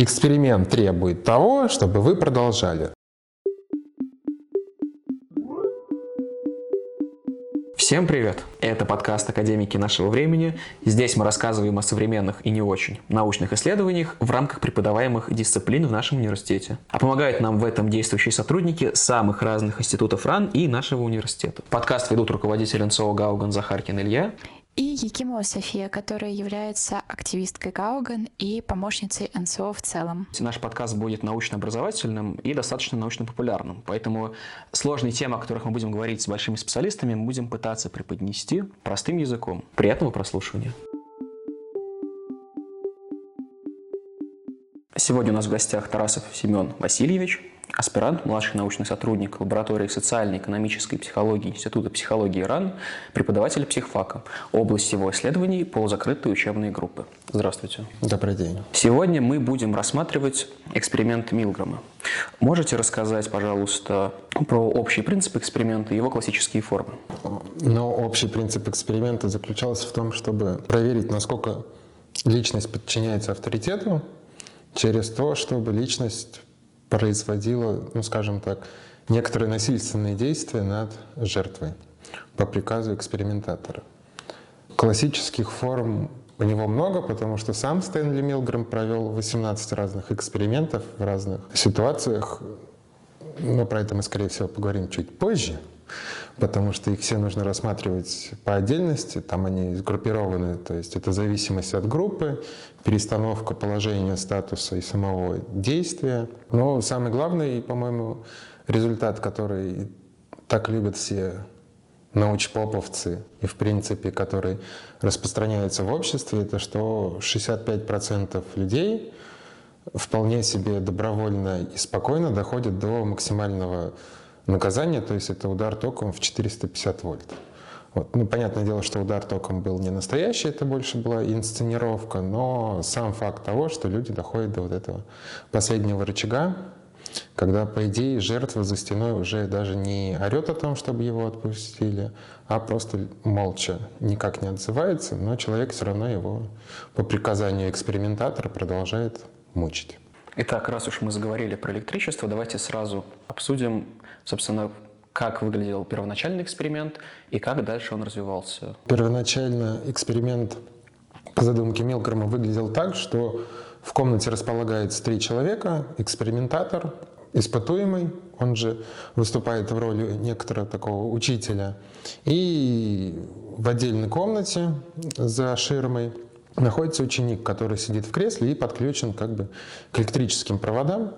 Эксперимент требует того, чтобы вы продолжали. Всем привет! Это подкаст «Академики нашего времени». Здесь мы рассказываем о современных и не очень научных исследованиях в рамках преподаваемых дисциплин в нашем университете. А помогают нам в этом действующие сотрудники самых разных институтов РАН и нашего университета. Подкаст ведут руководитель НСО Гауган Захаркин Илья и Якимова София, которая является активисткой Гауган и помощницей НСО в целом. Наш подкаст будет научно-образовательным и достаточно научно-популярным, поэтому сложные темы, о которых мы будем говорить с большими специалистами, мы будем пытаться преподнести простым языком. Приятного прослушивания! Сегодня у нас в гостях Тарасов Семен Васильевич, аспирант, младший научный сотрудник лаборатории социальной, экономической психологии Института психологии РАН, преподаватель психфака. Область его исследований – полузакрытые учебные группы. Здравствуйте. Добрый день. Сегодня мы будем рассматривать эксперимент Милгрома. Можете рассказать, пожалуйста, про общий принцип эксперимента и его классические формы? Но общий принцип эксперимента заключался в том, чтобы проверить, насколько личность подчиняется авторитету, через то, чтобы личность производила, ну скажем так, некоторые насильственные действия над жертвой по приказу экспериментатора. Классических форм у него много, потому что сам Стэнли Милгрэм провел 18 разных экспериментов в разных ситуациях. Но про это мы, скорее всего, поговорим чуть позже потому что их все нужно рассматривать по отдельности, там они сгруппированы, то есть это зависимость от группы, перестановка положения, статуса и самого действия. Но самый главный, по-моему, результат, который так любят все научпоповцы и, в принципе, который распространяется в обществе, это что 65% людей вполне себе добровольно и спокойно доходят до максимального наказание, то есть это удар током в 450 вольт. Вот. Ну, понятное дело, что удар током был не настоящий, это больше была инсценировка, но сам факт того, что люди доходят до вот этого последнего рычага, когда, по идее, жертва за стеной уже даже не орет о том, чтобы его отпустили, а просто молча никак не отзывается, но человек все равно его по приказанию экспериментатора продолжает мучить. Итак, раз уж мы заговорили про электричество, давайте сразу обсудим собственно, как выглядел первоначальный эксперимент и как дальше он развивался? Первоначально эксперимент по задумке Милгрома выглядел так, что в комнате располагается три человека, экспериментатор, испытуемый, он же выступает в роли некоторого такого учителя, и в отдельной комнате за ширмой находится ученик, который сидит в кресле и подключен как бы к электрическим проводам,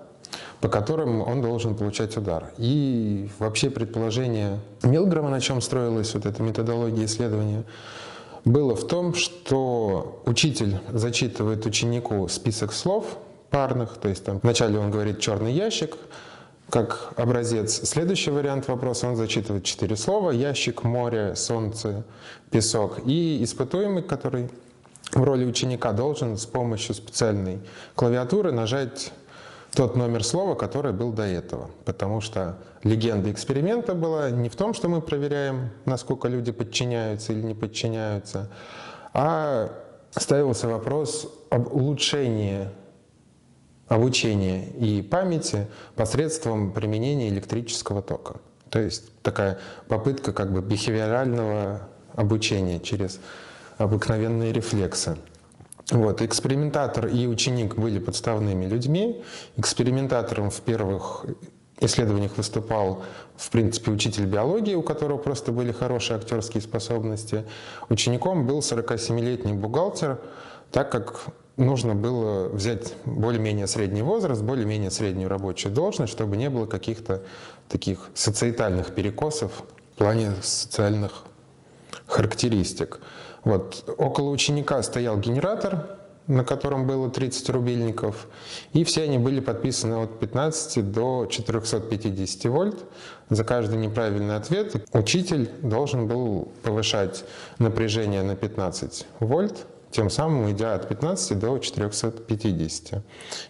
по которым он должен получать удар. И вообще предположение Милгрома, на чем строилась вот эта методология исследования, было в том, что учитель зачитывает ученику список слов парных, то есть там вначале он говорит «черный ящик», как образец. Следующий вариант вопроса, он зачитывает четыре слова, ящик, море, солнце, песок. И испытуемый, который в роли ученика должен с помощью специальной клавиатуры нажать тот номер слова, который был до этого. Потому что легенда эксперимента была не в том, что мы проверяем, насколько люди подчиняются или не подчиняются, а ставился вопрос об улучшении обучения и памяти посредством применения электрического тока. То есть такая попытка как бы бихевиорального обучения через обыкновенные рефлексы. Вот, экспериментатор и ученик были подставными людьми. Экспериментатором в первых исследованиях выступал, в принципе, учитель биологии, у которого просто были хорошие актерские способности. Учеником был 47-летний бухгалтер, так как нужно было взять более-менее средний возраст, более-менее среднюю рабочую должность, чтобы не было каких-то таких социетальных перекосов в плане социальных характеристик. Вот. Около ученика стоял генератор, на котором было 30 рубильников, и все они были подписаны от 15 до 450 вольт. За каждый неправильный ответ учитель должен был повышать напряжение на 15 вольт, тем самым идя от 15 до 450.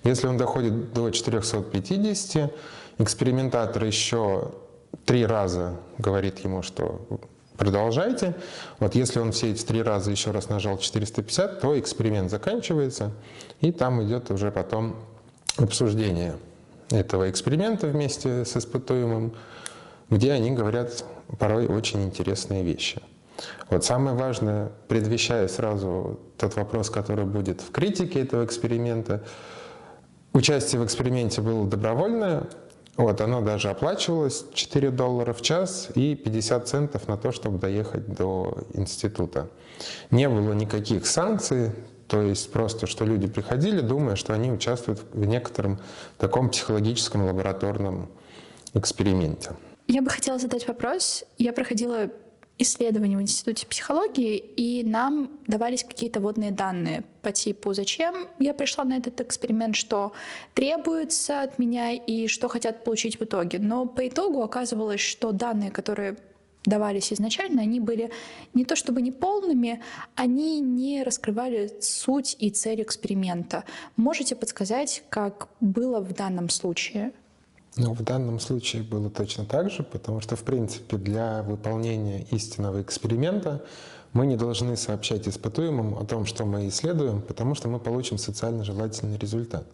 Если он доходит до 450, экспериментатор еще три раза говорит ему, что продолжайте. Вот если он все эти три раза еще раз нажал 450, то эксперимент заканчивается, и там идет уже потом обсуждение этого эксперимента вместе с испытуемым, где они говорят порой очень интересные вещи. Вот самое важное, предвещая сразу тот вопрос, который будет в критике этого эксперимента, участие в эксперименте было добровольное, вот, оно даже оплачивалось 4 доллара в час и 50 центов на то, чтобы доехать до института. Не было никаких санкций, то есть просто, что люди приходили, думая, что они участвуют в некотором таком психологическом лабораторном эксперименте. Я бы хотела задать вопрос. Я проходила исследование в Институте психологии, и нам давались какие-то водные данные по типу, зачем я пришла на этот эксперимент, что требуется от меня и что хотят получить в итоге. Но по итогу оказывалось, что данные, которые давались изначально, они были не то чтобы неполными, они не раскрывали суть и цель эксперимента. Можете подсказать, как было в данном случае? Ну, в данном случае было точно так же, потому что, в принципе, для выполнения истинного эксперимента мы не должны сообщать испытуемым о том, что мы исследуем, потому что мы получим социально желательный результат.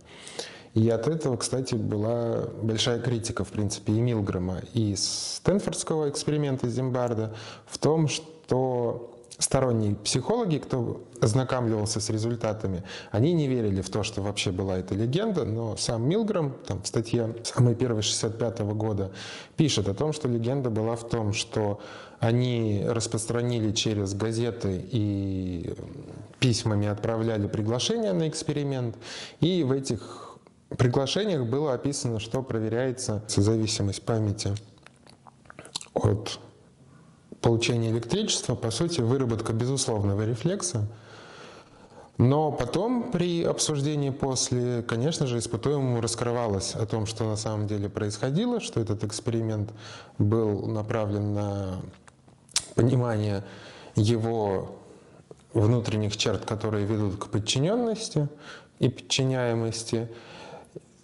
И от этого, кстати, была большая критика, в принципе, и Милгрома, и Стэнфордского эксперимента Зимбарда в том, что сторонние психологи, кто ознакомливался с результатами, они не верили в то, что вообще была эта легенда, но сам Милграм там, в статье самой первой 65 -го года пишет о том, что легенда была в том, что они распространили через газеты и письмами отправляли приглашения на эксперимент, и в этих приглашениях было описано, что проверяется зависимость памяти от получения электричества, по сути, выработка безусловного рефлекса. Но потом при обсуждении после, конечно же, испытуемому раскрывалось о том, что на самом деле происходило, что этот эксперимент был направлен на понимание его внутренних черт, которые ведут к подчиненности и подчиняемости,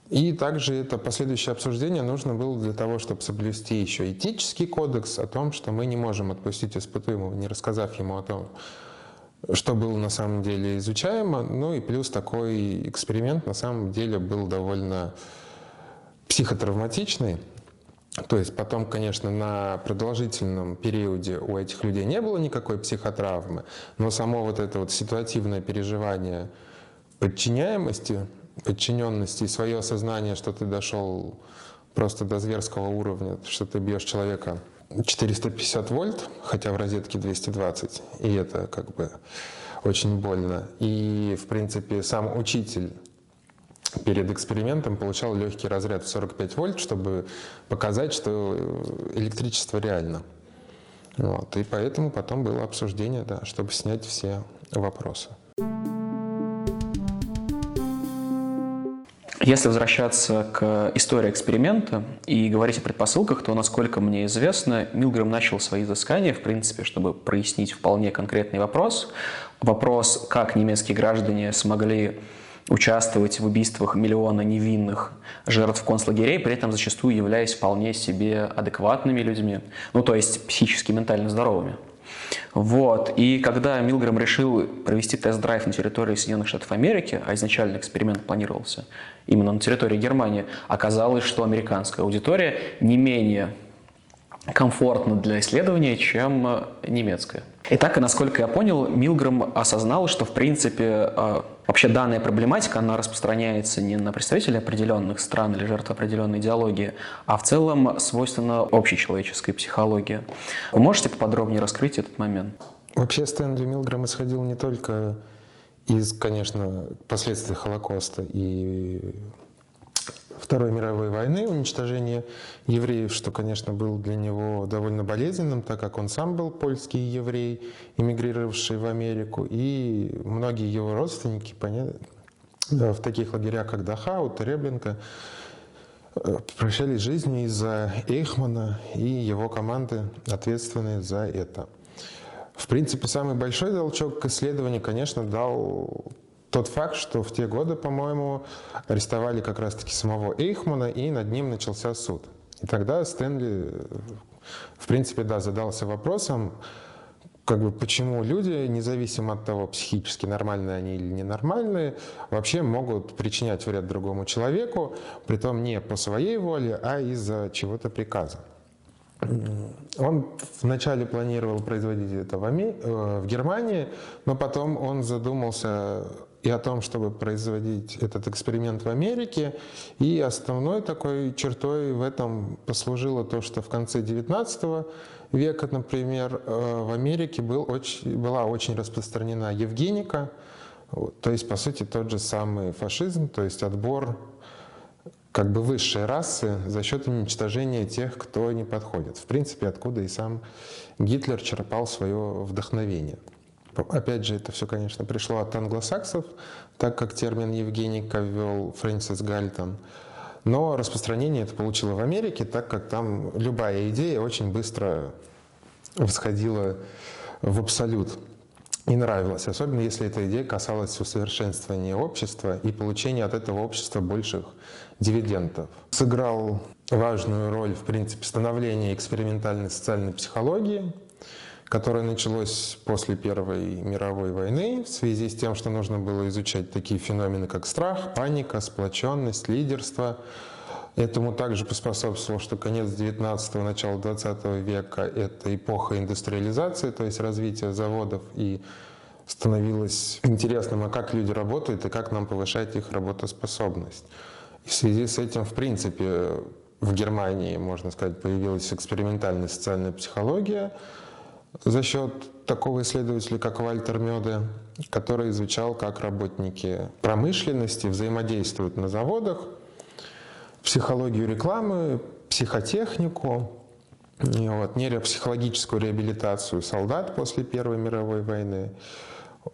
и также это последующее обсуждение нужно было для того, чтобы соблюсти еще этический кодекс о том, что мы не можем отпустить испытуемого, не рассказав ему о том, что было на самом деле изучаемо. Ну и плюс такой эксперимент на самом деле был довольно психотравматичный. То есть потом, конечно, на продолжительном периоде у этих людей не было никакой психотравмы, но само вот это вот ситуативное переживание подчиняемости подчиненности и свое осознание, что ты дошел просто до зверского уровня, что ты бьешь человека 450 вольт, хотя в розетке 220, и это как бы очень больно. И, в принципе, сам учитель перед экспериментом получал легкий разряд в 45 вольт, чтобы показать, что электричество реально. Вот. И поэтому потом было обсуждение, да, чтобы снять все вопросы. Если возвращаться к истории эксперимента и говорить о предпосылках, то, насколько мне известно, Милграм начал свои изыскания, в принципе, чтобы прояснить вполне конкретный вопрос. Вопрос, как немецкие граждане смогли участвовать в убийствах миллиона невинных жертв концлагерей, при этом зачастую являясь вполне себе адекватными людьми, ну то есть психически, ментально здоровыми. Вот. И когда Милграм решил провести тест-драйв на территории Соединенных Штатов Америки, а изначально эксперимент планировался именно на территории Германии, оказалось, что американская аудитория не менее комфортна для исследования, чем немецкая. Итак, насколько я понял, Милграм осознал, что в принципе а, вообще данная проблематика, она распространяется не на представителей определенных стран или жертв определенной идеологии, а в целом свойственно общечеловеческой психологии. Вы можете поподробнее раскрыть этот момент? Вообще Стэнли Милграм исходил не только из, конечно, последствий Холокоста и Второй мировой войны, уничтожение евреев, что, конечно, было для него довольно болезненным, так как он сам был польский еврей, эмигрировавший в Америку, и многие его родственники в таких лагерях, как Дахау, Теребленко, э, прощались жизнью из-за Эйхмана и его команды, ответственные за это. В принципе, самый большой толчок к исследованию, конечно, дал тот факт, что в те годы, по-моему, арестовали как раз-таки самого Эйхмана, и над ним начался суд. И тогда Стэнли, в принципе, да, задался вопросом, как бы почему люди, независимо от того, психически нормальные они или ненормальные, вообще могут причинять вред другому человеку, притом не по своей воле, а из-за чего-то приказа. Он вначале планировал производить это в, Ами... Э, в Германии, но потом он задумался и о том, чтобы производить этот эксперимент в Америке. И основной такой чертой в этом послужило то, что в конце XIX века, например, э, в Америке был очень, была очень распространена евгеника, то есть, по сути, тот же самый фашизм, то есть отбор как бы высшей расы за счет уничтожения тех, кто не подходит. В принципе, откуда и сам Гитлер черпал свое вдохновение. Опять же, это все, конечно, пришло от англосаксов, так как термин Евгеника ввел Фрэнсис Гальтон. Но распространение это получило в Америке, так как там любая идея очень быстро восходила в абсолют и нравилась, особенно если эта идея касалась усовершенствования общества и получения от этого общества больших дивидендов. Сыграл важную роль, в принципе, становления экспериментальной социальной психологии, которое началось после Первой мировой войны в связи с тем, что нужно было изучать такие феномены, как страх, паника, сплоченность, лидерство. Этому также поспособствовало, что конец 19-го, начало 20 века – это эпоха индустриализации, то есть развития заводов и становилось интересным, а как люди работают и как нам повышать их работоспособность. И в связи с этим, в принципе, в Германии, можно сказать, появилась экспериментальная социальная психология – за счет такого исследователя, как Вальтер Мёде, который изучал, как работники промышленности взаимодействуют на заводах, психологию рекламы, психотехнику, вот, нейропсихологическую реабилитацию солдат после Первой мировой войны.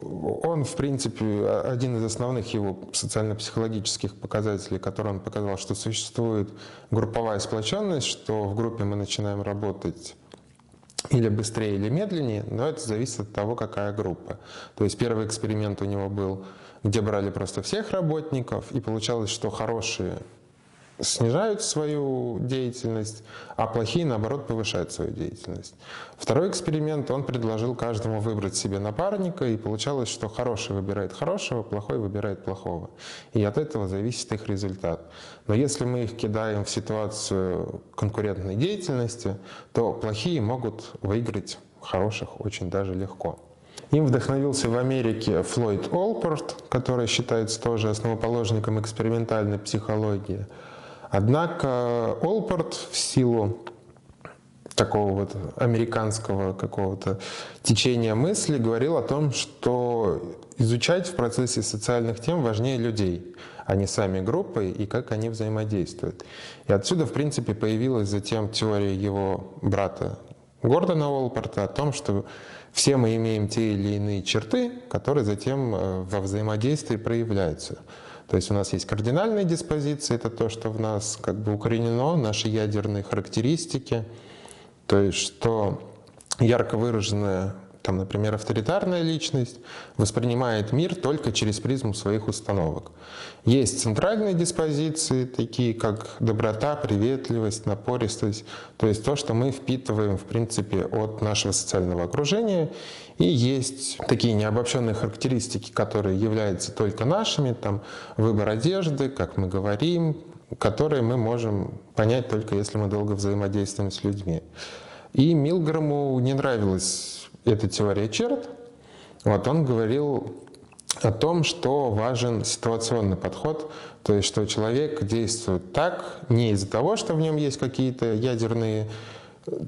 Он, в принципе, один из основных его социально-психологических показателей, который он показал, что существует групповая сплоченность, что в группе мы начинаем работать или быстрее, или медленнее, но это зависит от того, какая группа. То есть первый эксперимент у него был, где брали просто всех работников, и получалось, что хорошие снижают свою деятельность, а плохие, наоборот, повышают свою деятельность. Второй эксперимент, он предложил каждому выбрать себе напарника, и получалось, что хороший выбирает хорошего, плохой выбирает плохого. И от этого зависит их результат. Но если мы их кидаем в ситуацию конкурентной деятельности, то плохие могут выиграть хороших очень даже легко. Им вдохновился в Америке Флойд Олпорт, который считается тоже основоположником экспериментальной психологии – Однако Олпорт в силу такого вот американского какого-то течения мысли говорил о том, что изучать в процессе социальных тем важнее людей, а не сами группы и как они взаимодействуют. И отсюда, в принципе, появилась затем теория его брата Гордона Олпорта о том, что все мы имеем те или иные черты, которые затем э, во взаимодействии проявляются. То есть у нас есть кардинальные диспозиции, это то, что в нас как бы укоренено, наши ядерные характеристики, то есть что ярко выраженная там, например, авторитарная личность воспринимает мир только через призму своих установок. Есть центральные диспозиции, такие как доброта, приветливость, напористость, то есть то, что мы впитываем, в принципе, от нашего социального окружения. И есть такие необобщенные характеристики, которые являются только нашими, там выбор одежды, как мы говорим, которые мы можем понять только если мы долго взаимодействуем с людьми. И Милграму не нравилось эта теория черт, вот он говорил о том, что важен ситуационный подход, то есть что человек действует так не из-за того, что в нем есть какие-то ядерные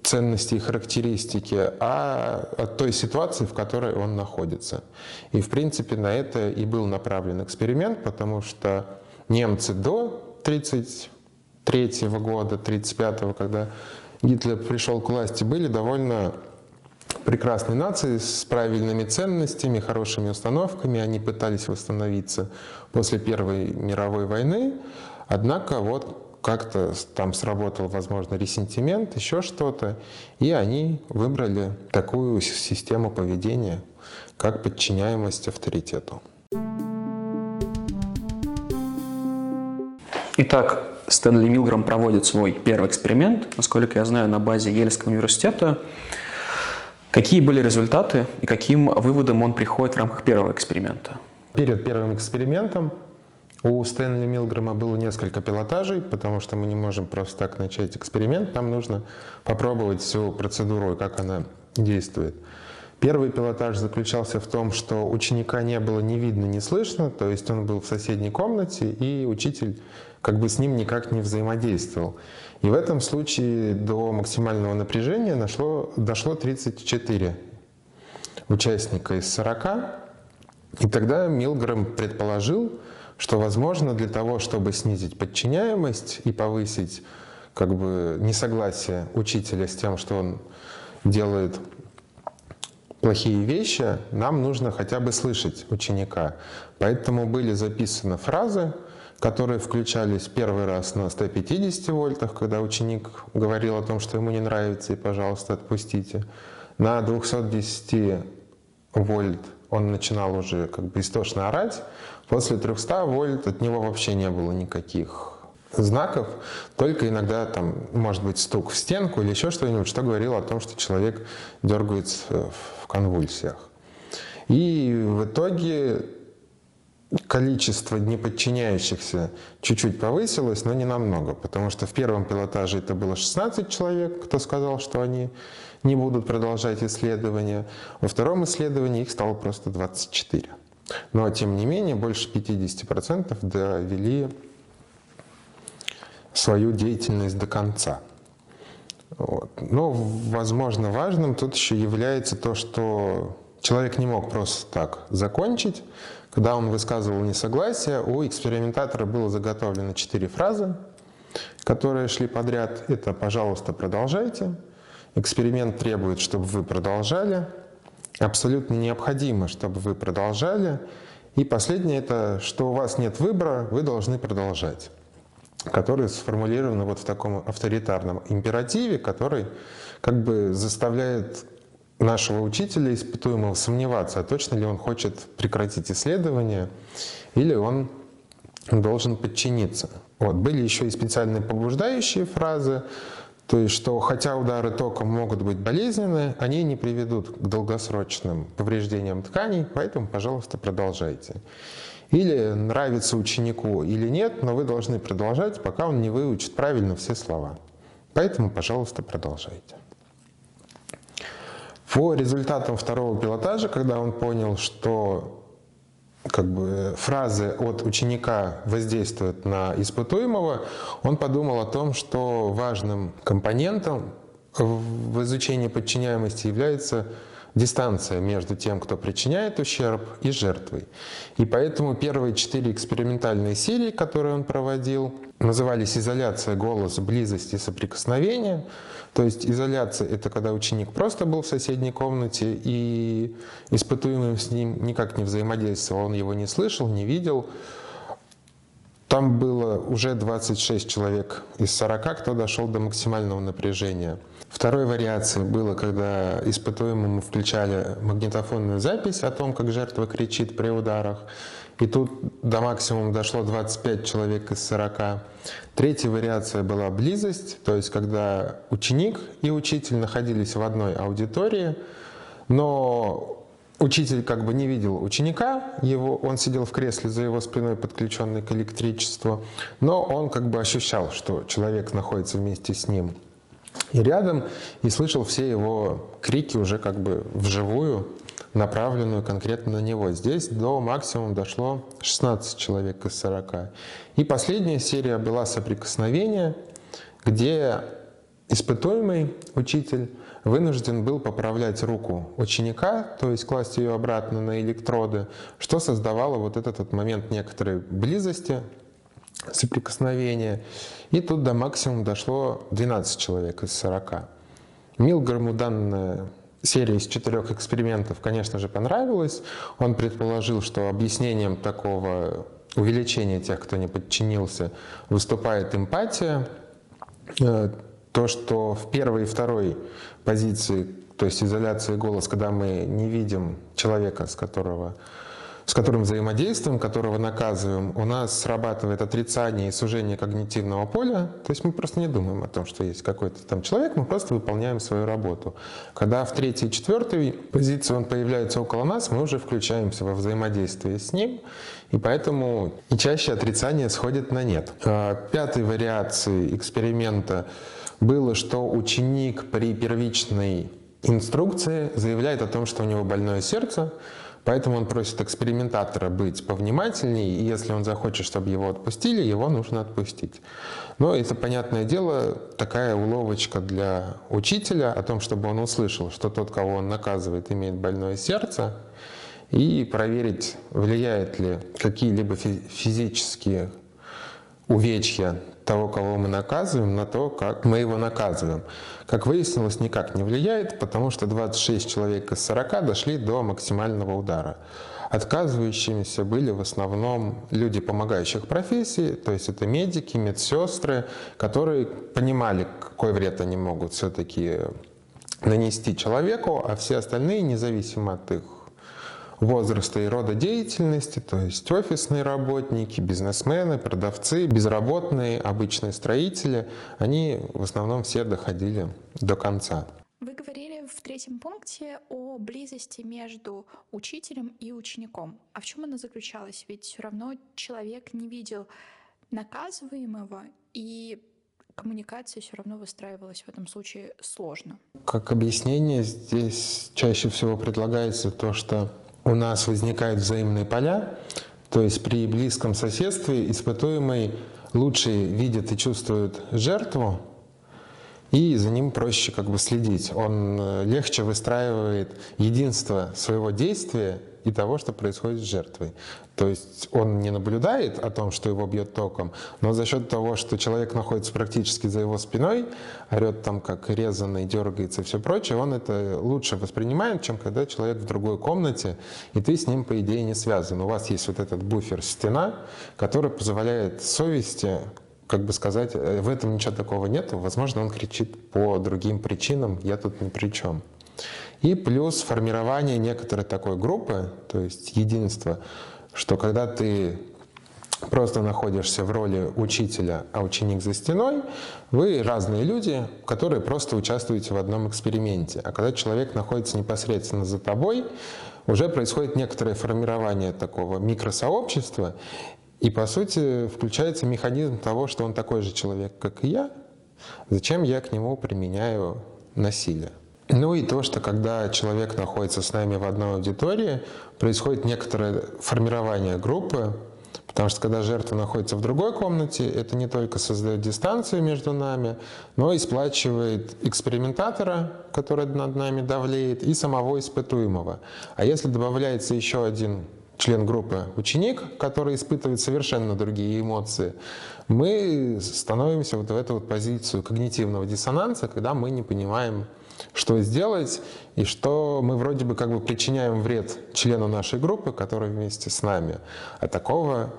ценности и характеристики, а от той ситуации, в которой он находится. И, в принципе, на это и был направлен эксперимент, потому что немцы до 1933 года, 1935, когда Гитлер пришел к власти, были довольно прекрасной нации с правильными ценностями, хорошими установками. Они пытались восстановиться после Первой мировой войны. Однако вот как-то там сработал, возможно, ресентимент, еще что-то, и они выбрали такую систему поведения, как подчиняемость авторитету. Итак, Стэнли Милграм проводит свой первый эксперимент, насколько я знаю, на базе Ельского университета. Какие были результаты и каким выводом он приходит в рамках первого эксперимента? Перед первым экспериментом у Стэнли Милгрэма было несколько пилотажей, потому что мы не можем просто так начать эксперимент. Нам нужно попробовать всю процедуру, как она действует. Первый пилотаж заключался в том, что ученика не было ни видно, ни слышно, то есть он был в соседней комнате, и учитель как бы с ним никак не взаимодействовал. И в этом случае до максимального напряжения нашло, дошло 34 участника из 40. И тогда Милгрэм предположил, что, возможно, для того, чтобы снизить подчиняемость и повысить как бы несогласие учителя с тем, что он делает плохие вещи, нам нужно хотя бы слышать ученика. Поэтому были записаны фразы, которые включались первый раз на 150 вольтах, когда ученик говорил о том, что ему не нравится, и, пожалуйста, отпустите. На 210 вольт он начинал уже как бы истошно орать. После 300 вольт от него вообще не было никаких знаков, только иногда там может быть стук в стенку или еще что-нибудь, что говорило о том, что человек дергается в конвульсиях. И в итоге количество неподчиняющихся чуть-чуть повысилось, но не намного, потому что в первом пилотаже это было 16 человек, кто сказал, что они не будут продолжать исследования. Во втором исследовании их стало просто 24. Но, тем не менее, больше 50% довели свою деятельность до конца. Вот. Но, возможно, важным тут еще является то, что человек не мог просто так закончить, когда он высказывал несогласие, у экспериментатора было заготовлено четыре фразы, которые шли подряд. Это «пожалуйста, продолжайте», «эксперимент требует, чтобы вы продолжали», «абсолютно необходимо, чтобы вы продолжали», и последнее – это «что у вас нет выбора, вы должны продолжать», которые сформулированы вот в таком авторитарном императиве, который как бы заставляет нашего учителя испытуемого сомневаться, а точно ли он хочет прекратить исследование или он должен подчиниться. Вот. Были еще и специальные побуждающие фразы, то есть, что хотя удары током могут быть болезненны, они не приведут к долгосрочным повреждениям тканей, поэтому, пожалуйста, продолжайте. Или нравится ученику или нет, но вы должны продолжать, пока он не выучит правильно все слова. Поэтому, пожалуйста, продолжайте. По результатам второго пилотажа, когда он понял, что как бы, фразы от ученика воздействуют на испытуемого, он подумал о том, что важным компонентом в изучении подчиняемости является дистанция между тем, кто причиняет ущерб, и жертвой. И поэтому первые четыре экспериментальные серии, которые он проводил, назывались изоляция, голос, близость и соприкосновение. То есть изоляция — это когда ученик просто был в соседней комнате, и испытуемый с ним никак не взаимодействовал, он его не слышал, не видел. Там было уже 26 человек из 40, кто дошел до максимального напряжения. Второй вариацией было, когда испытуемому включали магнитофонную запись о том, как жертва кричит при ударах. И тут до максимума дошло 25 человек из 40. Третья вариация была близость, то есть когда ученик и учитель находились в одной аудитории, но учитель как бы не видел ученика, его, он сидел в кресле за его спиной, подключенный к электричеству, но он как бы ощущал, что человек находится вместе с ним и рядом, и слышал все его крики уже как бы вживую, направленную конкретно на него. Здесь до максимума дошло 16 человек из 40. И последняя серия была соприкосновение, где испытуемый учитель вынужден был поправлять руку ученика, то есть класть ее обратно на электроды, что создавало вот этот вот момент некоторой близости, соприкосновения. И тут до максимума дошло 12 человек из 40. Милграму данная серия из четырех экспериментов, конечно же, понравилась. Он предположил, что объяснением такого увеличения тех, кто не подчинился, выступает эмпатия. Э, то, что в первой и второй позиции, то есть изоляция и голос, когда мы не видим человека, с которого с которым взаимодействуем, которого наказываем, у нас срабатывает отрицание и сужение когнитивного поля. То есть мы просто не думаем о том, что есть какой-то там человек, мы просто выполняем свою работу. Когда в третьей и четвертой позиции он появляется около нас, мы уже включаемся во взаимодействие с ним, и поэтому и чаще отрицание сходит на нет. А, пятой вариацией эксперимента было, что ученик при первичной инструкции заявляет о том, что у него больное сердце, Поэтому он просит экспериментатора быть повнимательнее, и если он захочет, чтобы его отпустили, его нужно отпустить. Но это, понятное дело, такая уловочка для учителя о том, чтобы он услышал, что тот, кого он наказывает, имеет больное сердце, и проверить, влияет ли какие-либо физические увечья того, кого мы наказываем, на то, как мы его наказываем. Как выяснилось, никак не влияет, потому что 26 человек из 40 дошли до максимального удара. Отказывающимися были в основном люди помогающих профессий, то есть это медики, медсестры, которые понимали, какой вред они могут все-таки нанести человеку, а все остальные, независимо от их возраста и рода деятельности, то есть офисные работники, бизнесмены, продавцы, безработные, обычные строители, они в основном все доходили до конца. Вы говорили в третьем пункте о близости между учителем и учеником. А в чем она заключалась? Ведь все равно человек не видел наказываемого, и коммуникация все равно выстраивалась в этом случае сложно. Как объяснение здесь чаще всего предлагается то, что у нас возникают взаимные поля, то есть при близком соседстве испытуемый лучше видит и чувствует жертву, и за ним проще как бы следить. Он э, легче выстраивает единство своего действия и того, что происходит с жертвой. То есть он не наблюдает о том, что его бьет током, но за счет того, что человек находится практически за его спиной, орет там как резанный, дергается и все прочее, он это лучше воспринимает, чем когда человек в другой комнате, и ты с ним, по идее, не связан. У вас есть вот этот буфер, стена, который позволяет совести как бы сказать, «Э, в этом ничего такого нет, возможно, он кричит по другим причинам, я тут ни при чем. И плюс формирование некоторой такой группы, то есть единства, что когда ты просто находишься в роли учителя, а ученик за стеной, вы разные люди, которые просто участвуете в одном эксперименте. А когда человек находится непосредственно за тобой, уже происходит некоторое формирование такого микросообщества, и по сути включается механизм того, что он такой же человек, как и я, зачем я к нему применяю насилие. Ну и то, что когда человек находится с нами в одной аудитории, происходит некоторое формирование группы, потому что когда жертва находится в другой комнате, это не только создает дистанцию между нами, но и сплачивает экспериментатора, который над нами давлеет, и самого испытуемого. А если добавляется еще один член группы ученик, который испытывает совершенно другие эмоции, мы становимся вот в эту вот позицию когнитивного диссонанса, когда мы не понимаем, что сделать, и что мы вроде бы как бы причиняем вред члену нашей группы, который вместе с нами. А такого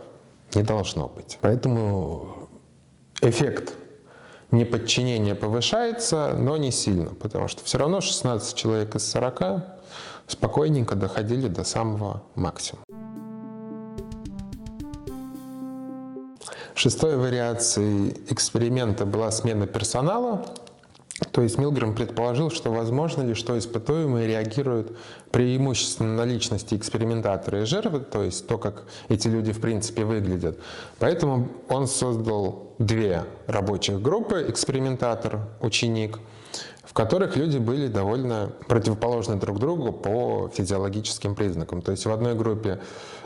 не должно быть. Поэтому эффект неподчинения повышается, но не сильно, потому что все равно 16 человек из 40 спокойненько доходили до самого максимума. Шестой вариацией эксперимента была смена персонала. То есть Милграм предположил, что возможно ли, что испытуемые реагируют преимущественно на личности экспериментатора и жертвы, то есть то, как эти люди в принципе выглядят. Поэтому он создал две рабочих группы, экспериментатор, ученик, в которых люди были довольно противоположны друг другу по физиологическим признакам. То есть в одной группе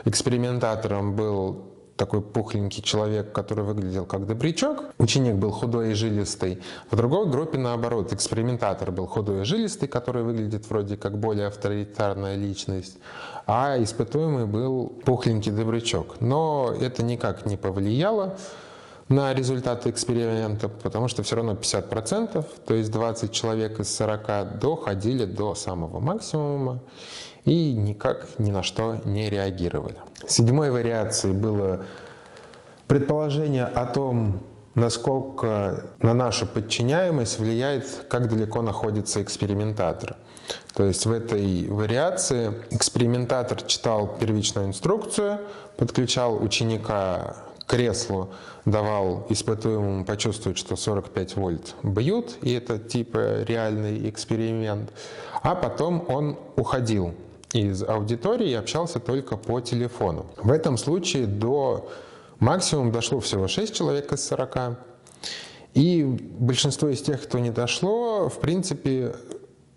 экспериментатором был такой пухленький человек, который выглядел как добрячок. Ученик был худой и жилистый. В другой группе, наоборот, экспериментатор был худой и жилистый, который выглядит вроде как более авторитарная личность. А испытуемый был пухленький добрячок. Но это никак не повлияло на результаты эксперимента, потому что все равно 50%, то есть 20 человек из 40 доходили до самого максимума и никак ни на что не реагировали. Седьмой вариацией было предположение о том, насколько на нашу подчиняемость влияет, как далеко находится экспериментатор. То есть в этой вариации экспериментатор читал первичную инструкцию, подключал ученика к креслу, давал испытуемому почувствовать, что 45 вольт бьют, и это типа реальный эксперимент, а потом он уходил из аудитории общался только по телефону. В этом случае до максимум дошло всего 6 человек из 40. И большинство из тех, кто не дошло, в принципе,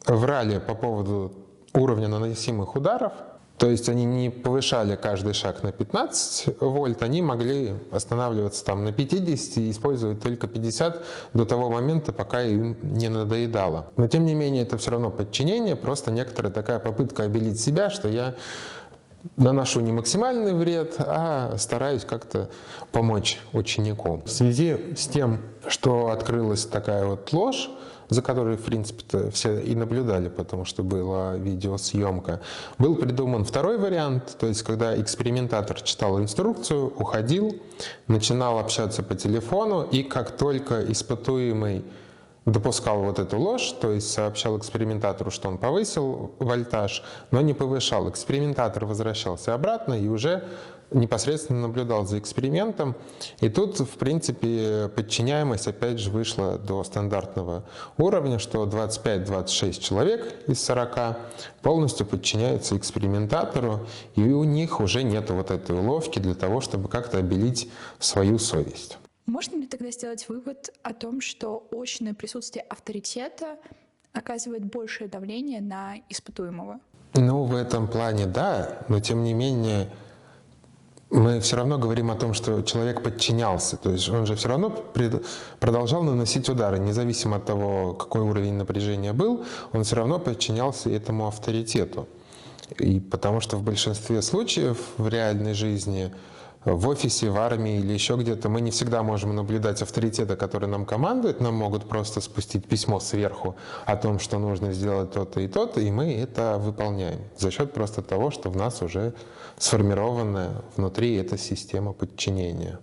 врали по поводу уровня наносимых ударов, то есть они не повышали каждый шаг на 15 вольт, они могли останавливаться там на 50 и использовать только 50 до того момента, пока им не надоедало. Но тем не менее это все равно подчинение, просто некоторая такая попытка обелить себя, что я наношу не максимальный вред, а стараюсь как-то помочь ученику. В связи с тем, что открылась такая вот ложь, за которой, в принципе-то, все и наблюдали, потому что была видеосъемка. Был придуман второй вариант, то есть когда экспериментатор читал инструкцию, уходил, начинал общаться по телефону, и как только испытуемый допускал вот эту ложь, то есть сообщал экспериментатору, что он повысил вольтаж, но не повышал. Экспериментатор возвращался обратно и уже непосредственно наблюдал за экспериментом. И тут, в принципе, подчиняемость опять же вышла до стандартного уровня, что 25-26 человек из 40 полностью подчиняются экспериментатору, и у них уже нет вот этой уловки для того, чтобы как-то обелить свою совесть. Можно ли тогда сделать вывод о том, что очное присутствие авторитета оказывает большее давление на испытуемого? Ну, в этом плане да, но тем не менее мы все равно говорим о том, что человек подчинялся, то есть он же все равно продолжал наносить удары, независимо от того, какой уровень напряжения был, он все равно подчинялся этому авторитету. И потому что в большинстве случаев в реальной жизни в офисе, в армии или еще где-то, мы не всегда можем наблюдать авторитета, который нам командует. Нам могут просто спустить письмо сверху о том, что нужно сделать то-то и то-то, и мы это выполняем за счет просто того, что в нас уже сформированная внутри эта система подчинения.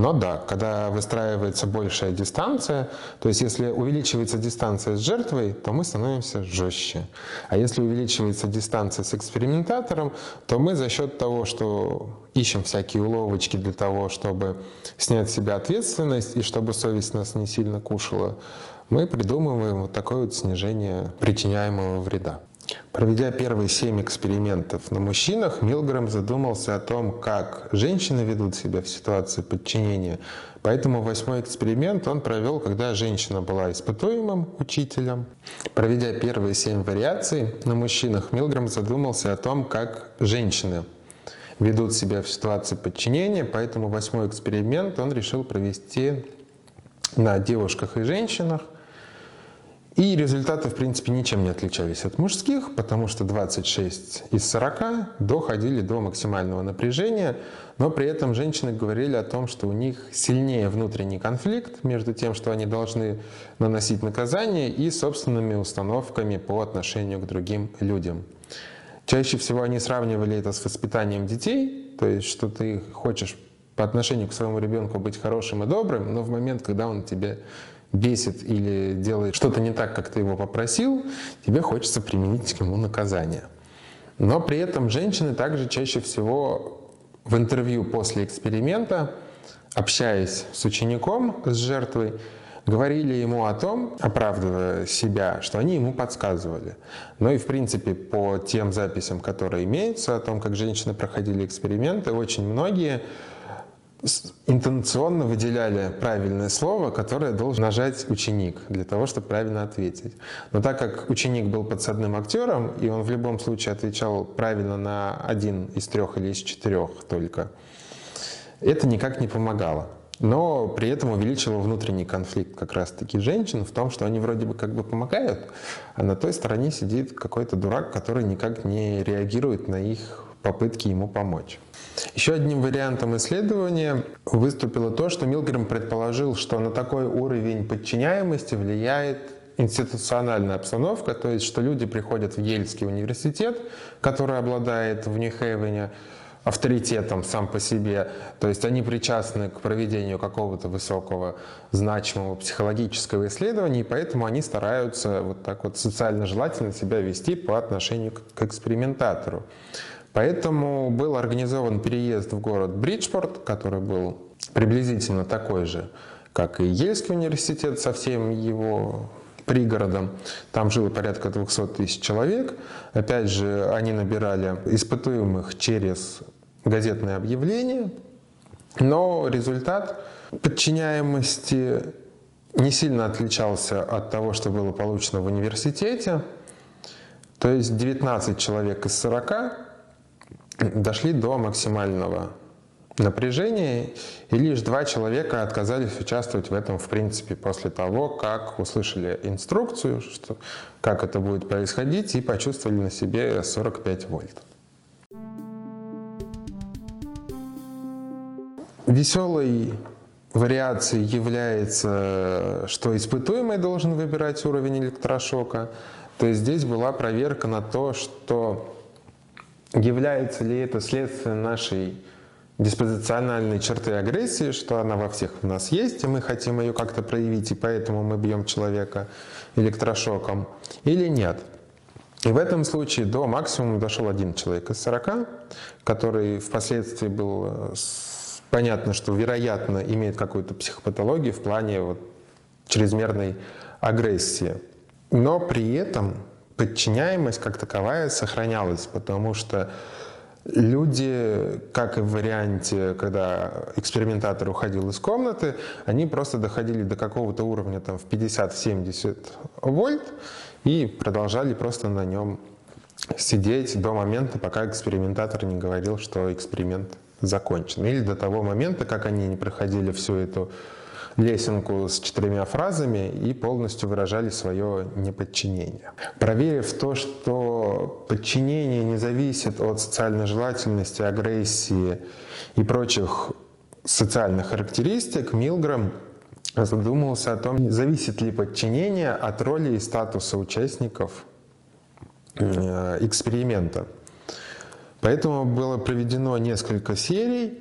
Но да, когда выстраивается большая дистанция, то есть если увеличивается дистанция с жертвой, то мы становимся жестче. А если увеличивается дистанция с экспериментатором, то мы за счет того, что ищем всякие уловочки для того, чтобы снять с себя ответственность и чтобы совесть нас не сильно кушала, мы придумываем вот такое вот снижение причиняемого вреда. Проведя первые семь экспериментов на мужчинах, Милгрэм задумался о том, как женщины ведут себя в ситуации подчинения. Поэтому восьмой эксперимент он провел, когда женщина была испытуемым учителем. Проведя первые семь вариаций на мужчинах, Милгрэм задумался о том, как женщины ведут себя в ситуации подчинения. Поэтому восьмой эксперимент он решил провести на девушках и женщинах – и результаты, в принципе, ничем не отличались от мужских, потому что 26 из 40 доходили до максимального напряжения, но при этом женщины говорили о том, что у них сильнее внутренний конфликт между тем, что они должны наносить наказание, и собственными установками по отношению к другим людям. Чаще всего они сравнивали это с воспитанием детей, то есть что ты хочешь по отношению к своему ребенку быть хорошим и добрым, но в момент, когда он тебе бесит или делает что-то не так, как ты его попросил, тебе хочется применить к нему наказание. Но при этом женщины также чаще всего в интервью после эксперимента, общаясь с учеником, с жертвой, говорили ему о том, оправдывая себя, что они ему подсказывали. Но и, в принципе, по тем записям, которые имеются о том, как женщины проходили эксперименты, очень многие интонационно выделяли правильное слово, которое должен нажать ученик для того, чтобы правильно ответить. Но так как ученик был подсадным актером, и он в любом случае отвечал правильно на один из трех или из четырех только, это никак не помогало. Но при этом увеличило внутренний конфликт как раз-таки женщин в том, что они вроде бы как бы помогают, а на той стороне сидит какой-то дурак, который никак не реагирует на их попытки ему помочь. Еще одним вариантом исследования выступило то, что Милгрем предположил, что на такой уровень подчиняемости влияет институциональная обстановка, то есть что люди приходят в Ельский университет, который обладает в Нью-Хейвене авторитетом сам по себе, то есть они причастны к проведению какого-то высокого значимого психологического исследования, и поэтому они стараются вот так вот социально желательно себя вести по отношению к экспериментатору. Поэтому был организован переезд в город Бриджпорт, который был приблизительно такой же, как и Ельский университет со всем его пригородом. Там жило порядка 200 тысяч человек. Опять же, они набирали испытуемых через газетные объявления, но результат подчиняемости не сильно отличался от того, что было получено в университете. То есть 19 человек из 40 дошли до максимального напряжения, и лишь два человека отказались участвовать в этом, в принципе, после того, как услышали инструкцию, что, как это будет происходить, и почувствовали на себе 45 вольт. Веселой вариацией является, что испытуемый должен выбирать уровень электрошока. То есть здесь была проверка на то, что является ли это следствием нашей диспозициональной черты агрессии, что она во всех у нас есть, и мы хотим ее как-то проявить, и поэтому мы бьем человека электрошоком, или нет. И в этом случае до максимума дошел один человек из 40, который впоследствии был э, понятно, что вероятно имеет какую-то психопатологию в плане вот чрезмерной агрессии. Но при этом подчиняемость как таковая сохранялась, потому что люди, как и в варианте, когда экспериментатор уходил из комнаты, они просто доходили до какого-то уровня там, в 50-70 вольт и продолжали просто на нем сидеть до момента, пока экспериментатор не говорил, что эксперимент закончен. Или до того момента, как они не проходили всю эту лесенку с четырьмя фразами и полностью выражали свое неподчинение. Проверив то, что подчинение не зависит от социальной желательности, агрессии и прочих социальных характеристик, Милграм задумался о том, зависит ли подчинение от роли и статуса участников э, эксперимента. Поэтому было проведено несколько серий,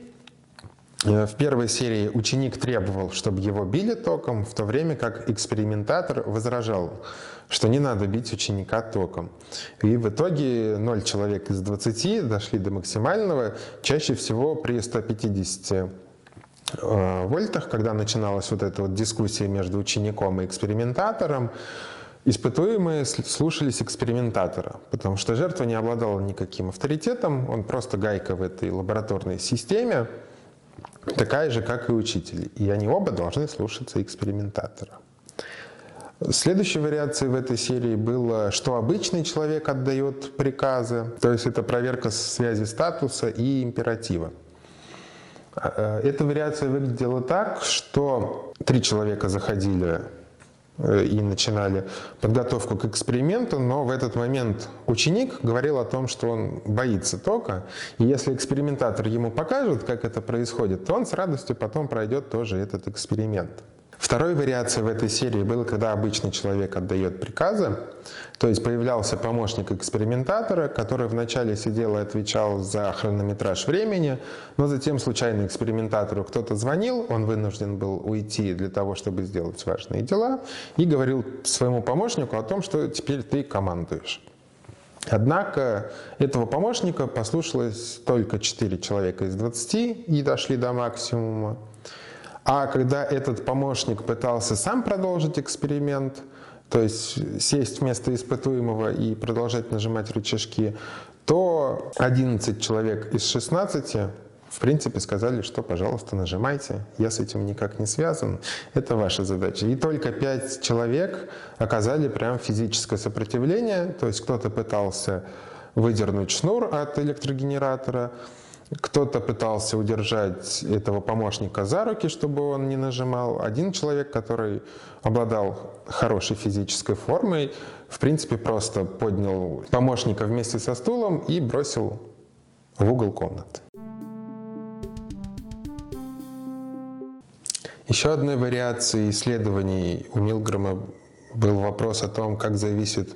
в первой серии ученик требовал, чтобы его били током, в то время как экспериментатор возражал, что не надо бить ученика током. И в итоге 0 человек из 20 дошли до максимального, чаще всего при 150 э, вольтах, когда начиналась вот эта вот дискуссия между учеником и экспериментатором, Испытуемые слушались экспериментатора, потому что жертва не обладала никаким авторитетом, он просто гайка в этой лабораторной системе, такая же, как и учитель. И они оба должны слушаться экспериментатора. Следующей вариацией в этой серии было, что обычный человек отдает приказы, то есть это проверка связи статуса и императива. Э, эта вариация выглядела так, что три человека заходили и начинали подготовку к эксперименту, но в этот момент ученик говорил о том, что он боится тока, и если экспериментатор ему покажет, как это происходит, то он с радостью потом пройдет тоже этот эксперимент. Второй вариацией в этой серии было, когда обычный человек отдает приказы, то есть появлялся помощник экспериментатора, который вначале сидел и отвечал за хронометраж времени, но затем случайно экспериментатору кто-то звонил, он вынужден был уйти для того, чтобы сделать важные дела, и говорил своему помощнику о том, что теперь ты командуешь. Однако этого помощника послушалось только 4 человека из 20 и дошли до максимума. А когда этот помощник пытался сам продолжить эксперимент, то есть сесть вместо испытуемого и продолжать нажимать рычажки, то 11 человек из 16 в принципе сказали, что, пожалуйста, нажимайте, я с этим никак не связан, это ваша задача. И только 5 человек оказали прям физическое сопротивление, то есть кто-то пытался выдернуть шнур от электрогенератора, кто-то пытался удержать этого помощника за руки, чтобы он не нажимал. Один человек, который обладал хорошей физической формой, в принципе, просто поднял помощника вместе со стулом и бросил в угол комнаты. Еще одной вариацией исследований у Милгрома был вопрос о том, как зависит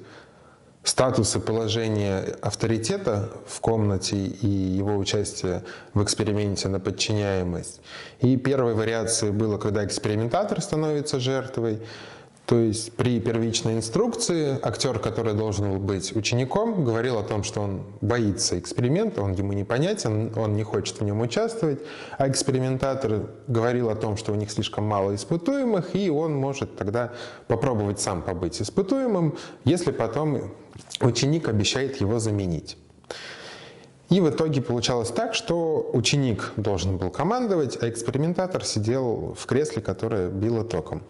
статус и положение авторитета в комнате и его участие в эксперименте на подчиняемость. И первой вариацией было, когда экспериментатор становится жертвой. То есть при первичной инструкции актер, который должен был быть учеником, говорил о том, что он боится эксперимента, он ему непонятен, он не хочет в нем участвовать, а экспериментатор говорил о том, что у них слишком мало испытуемых, и он может тогда попробовать сам побыть испытуемым, если потом ученик обещает его заменить. И в итоге получалось так, что ученик должен был командовать, а экспериментатор сидел в кресле, которое било током.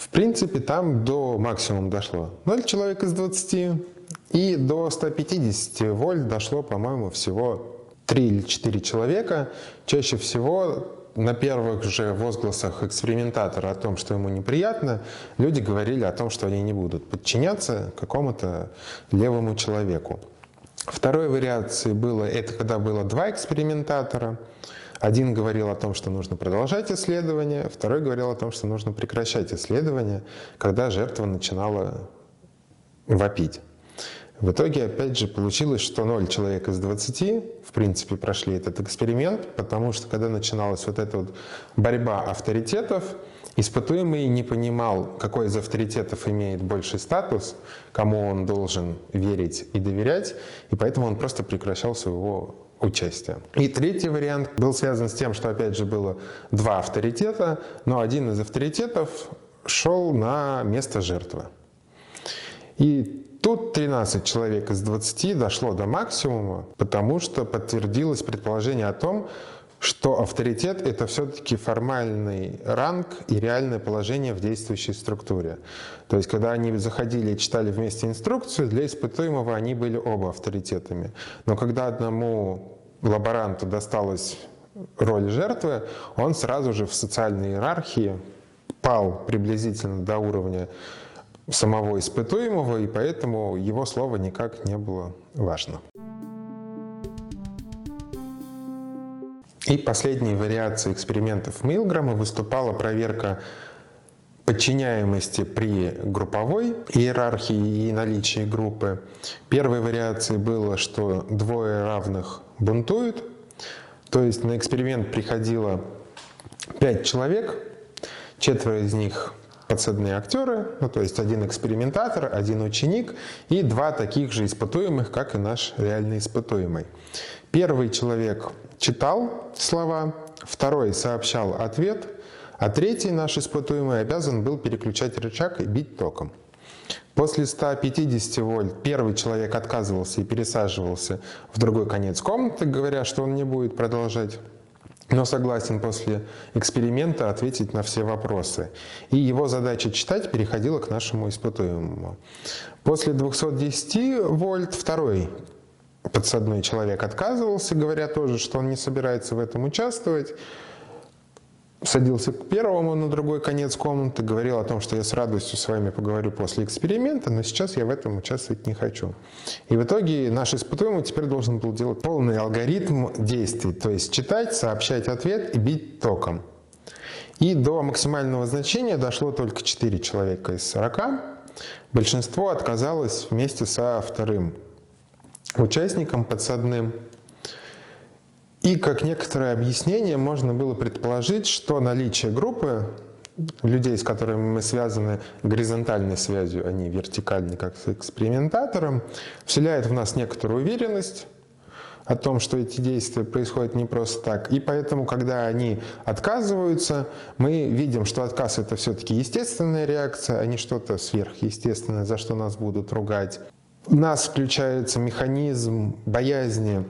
В принципе, там до максимума дошло 0 человек из 20, и до 150 вольт дошло, по-моему, всего 3 или 4 человека. Чаще всего на первых же возгласах экспериментатора о том, что ему неприятно, люди говорили о том, что они не будут подчиняться какому-то левому человеку. Второй вариацией было, это когда было два экспериментатора – один говорил о том, что нужно продолжать исследование, второй говорил о том, что нужно прекращать исследование, когда жертва начинала вопить. В итоге, опять же, получилось, что 0 человек из 20, в принципе, прошли этот эксперимент, потому что когда начиналась вот эта вот борьба авторитетов, испытуемый не понимал, какой из авторитетов имеет больший статус, кому он должен верить и доверять, и поэтому он просто прекращал своего участия. И третий вариант был связан с тем, что опять же было два авторитета, но один из авторитетов шел на место жертвы. И тут 13 человек из 20 дошло до максимума, потому что подтвердилось предположение о том, что авторитет — это все-таки формальный ранг и реальное положение в действующей структуре. То есть, когда они заходили и читали вместе инструкцию, для испытуемого они были оба авторитетами. Но когда одному лаборанту досталась роль жертвы, он сразу же в социальной иерархии пал приблизительно до уровня самого испытуемого, и поэтому его слово никак не было важно. И последней вариацией экспериментов Милграма выступала проверка подчиняемости при групповой иерархии и наличии группы. Первой вариацией было, что двое равных бунтуют. То есть на эксперимент приходило пять человек, четверо из них подсадные актеры, ну, то есть один экспериментатор, один ученик и два таких же испытуемых, как и наш реальный испытуемый. Первый человек читал слова, второй сообщал ответ, а третий наш испытуемый обязан был переключать рычаг и бить током. После 150 вольт первый человек отказывался и пересаживался в другой конец комнаты, говоря, что он не будет продолжать но согласен после эксперимента ответить на все вопросы. И его задача читать переходила к нашему испытуемому. После 210 вольт второй подсадной человек отказывался, говоря тоже, что он не собирается в этом участвовать. Садился к первому на другой конец комнаты, говорил о том, что я с радостью с вами поговорю после эксперимента, но сейчас я в этом участвовать не хочу. И в итоге наш испытуемый теперь должен был делать полный алгоритм действий, то есть читать, сообщать ответ и бить током. И до максимального значения дошло только 4 человека из 40. Большинство отказалось вместе со вторым участником подсадным. И как некоторое объяснение можно было предположить, что наличие группы людей, с которыми мы связаны горизонтальной связью, а не вертикальной, как с экспериментатором, вселяет в нас некоторую уверенность о том, что эти действия происходят не просто так. И поэтому, когда они отказываются, мы видим, что отказ это все-таки естественная реакция, а не что-то сверхъестественное, за что нас будут ругать у нас включается механизм боязни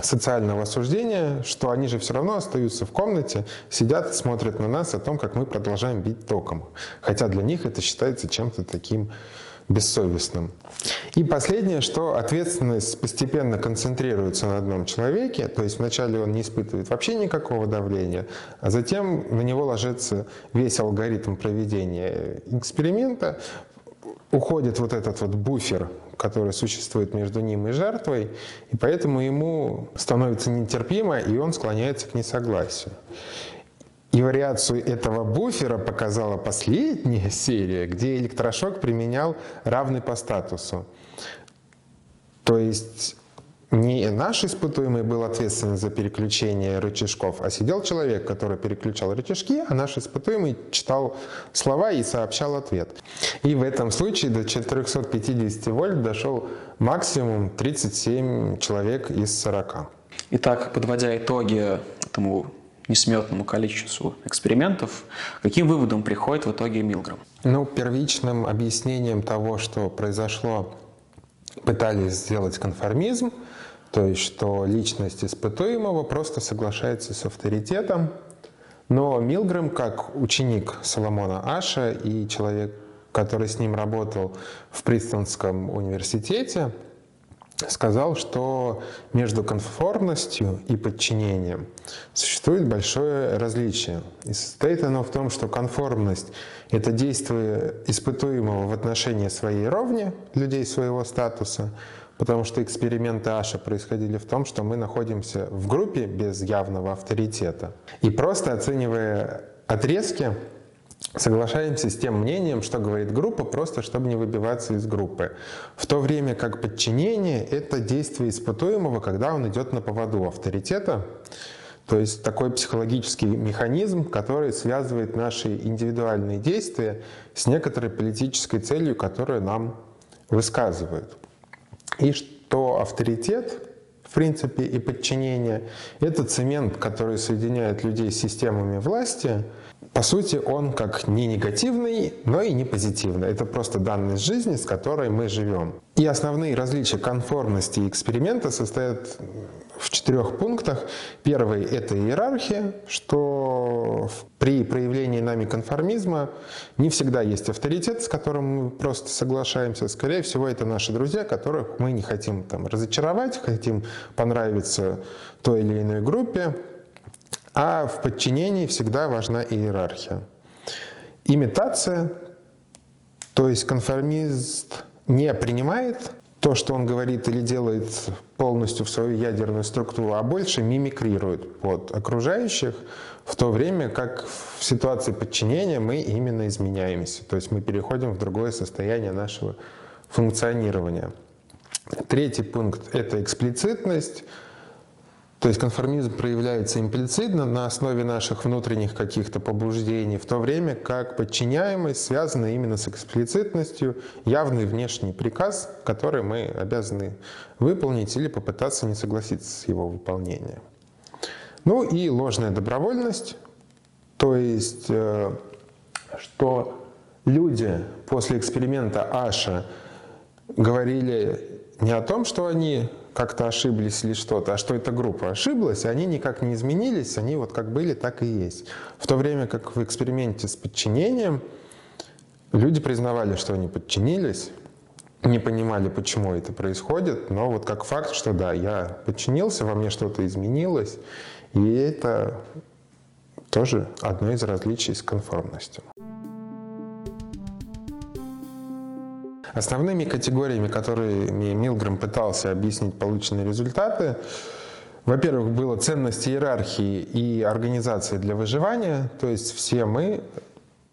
социального осуждения, что они же все равно остаются в комнате, сидят, смотрят на нас о том, как мы продолжаем бить током. Хотя для них это считается чем-то таким бессовестным. И последнее, что ответственность постепенно концентрируется на одном человеке, то есть вначале он не испытывает вообще никакого давления, а затем на него ложится весь алгоритм проведения эксперимента, уходит вот этот вот буфер, который существует между ним и жертвой, и поэтому ему становится нетерпимо, и он склоняется к несогласию. И вариацию этого буфера показала последняя серия, где электрошок применял равный по статусу. То есть не наш испытуемый был ответственен за переключение рычажков, а сидел человек, который переключал рычажки, а наш испытуемый читал слова и сообщал ответ. И в этом случае до 450 вольт дошел максимум 37 человек из 40. Итак, подводя итоги этому несметному количеству экспериментов, каким выводом приходит в итоге Милграм? Ну, первичным объяснением того, что произошло, пытались сделать конформизм, то есть что личность испытуемого просто соглашается с авторитетом, но Милгрэм, как ученик Соломона Аша и человек, который с ним работал в Принстонском университете, сказал, что между конформностью и подчинением существует большое различие. И состоит оно в том, что конформность — это действие испытуемого в отношении своей ровни, людей своего статуса, потому что эксперименты Аша происходили в том, что мы находимся в группе без явного авторитета. И просто оценивая отрезки, соглашаемся с тем мнением, что говорит группа, просто чтобы не выбиваться из группы. В то время как подчинение — это действие испытуемого, когда он идет на поводу авторитета, то есть такой психологический механизм, который связывает наши индивидуальные действия с некоторой политической целью, которую нам высказывают. И что авторитет в принципе, и подчинение — это цемент, который соединяет людей с системами власти — по сути, он как не негативный, но и не позитивный. Это просто данность жизни, с которой мы живем. И основные различия конформности и эксперимента состоят в четырех пунктах. Первый — это иерархия, что при проявлении нами конформизма не всегда есть авторитет, с которым мы просто соглашаемся. Скорее всего, это наши друзья, которых мы не хотим там, разочаровать, хотим понравиться той или иной группе. А в подчинении всегда важна иерархия. Имитация, то есть конформист не принимает то, что он говорит или делает полностью в свою ядерную структуру, а больше мимикрирует под окружающих, в то время как в ситуации подчинения мы именно изменяемся. То есть мы переходим в другое состояние нашего функционирования. Третий пункт — это эксплицитность. То есть конформизм проявляется имплицитно на основе наших внутренних каких-то побуждений, в то время как подчиняемость связана именно с эксплицитностью, явный внешний приказ, который мы обязаны выполнить или попытаться не согласиться с его выполнением. Ну и ложная добровольность, то есть э, что люди после эксперимента Аша говорили не о том, что они как-то ошиблись или что-то, а что эта группа ошиблась, и они никак не изменились, они вот как были, так и есть. В то время как в эксперименте с подчинением люди признавали, что они подчинились, не понимали, почему это происходит, но вот как факт, что да, я подчинился, во мне что-то изменилось, и это тоже одно из различий с конформностью. Основными категориями, которыми Милгрэм пытался объяснить полученные результаты, во-первых, было ценность иерархии и организации для выживания, то есть все мы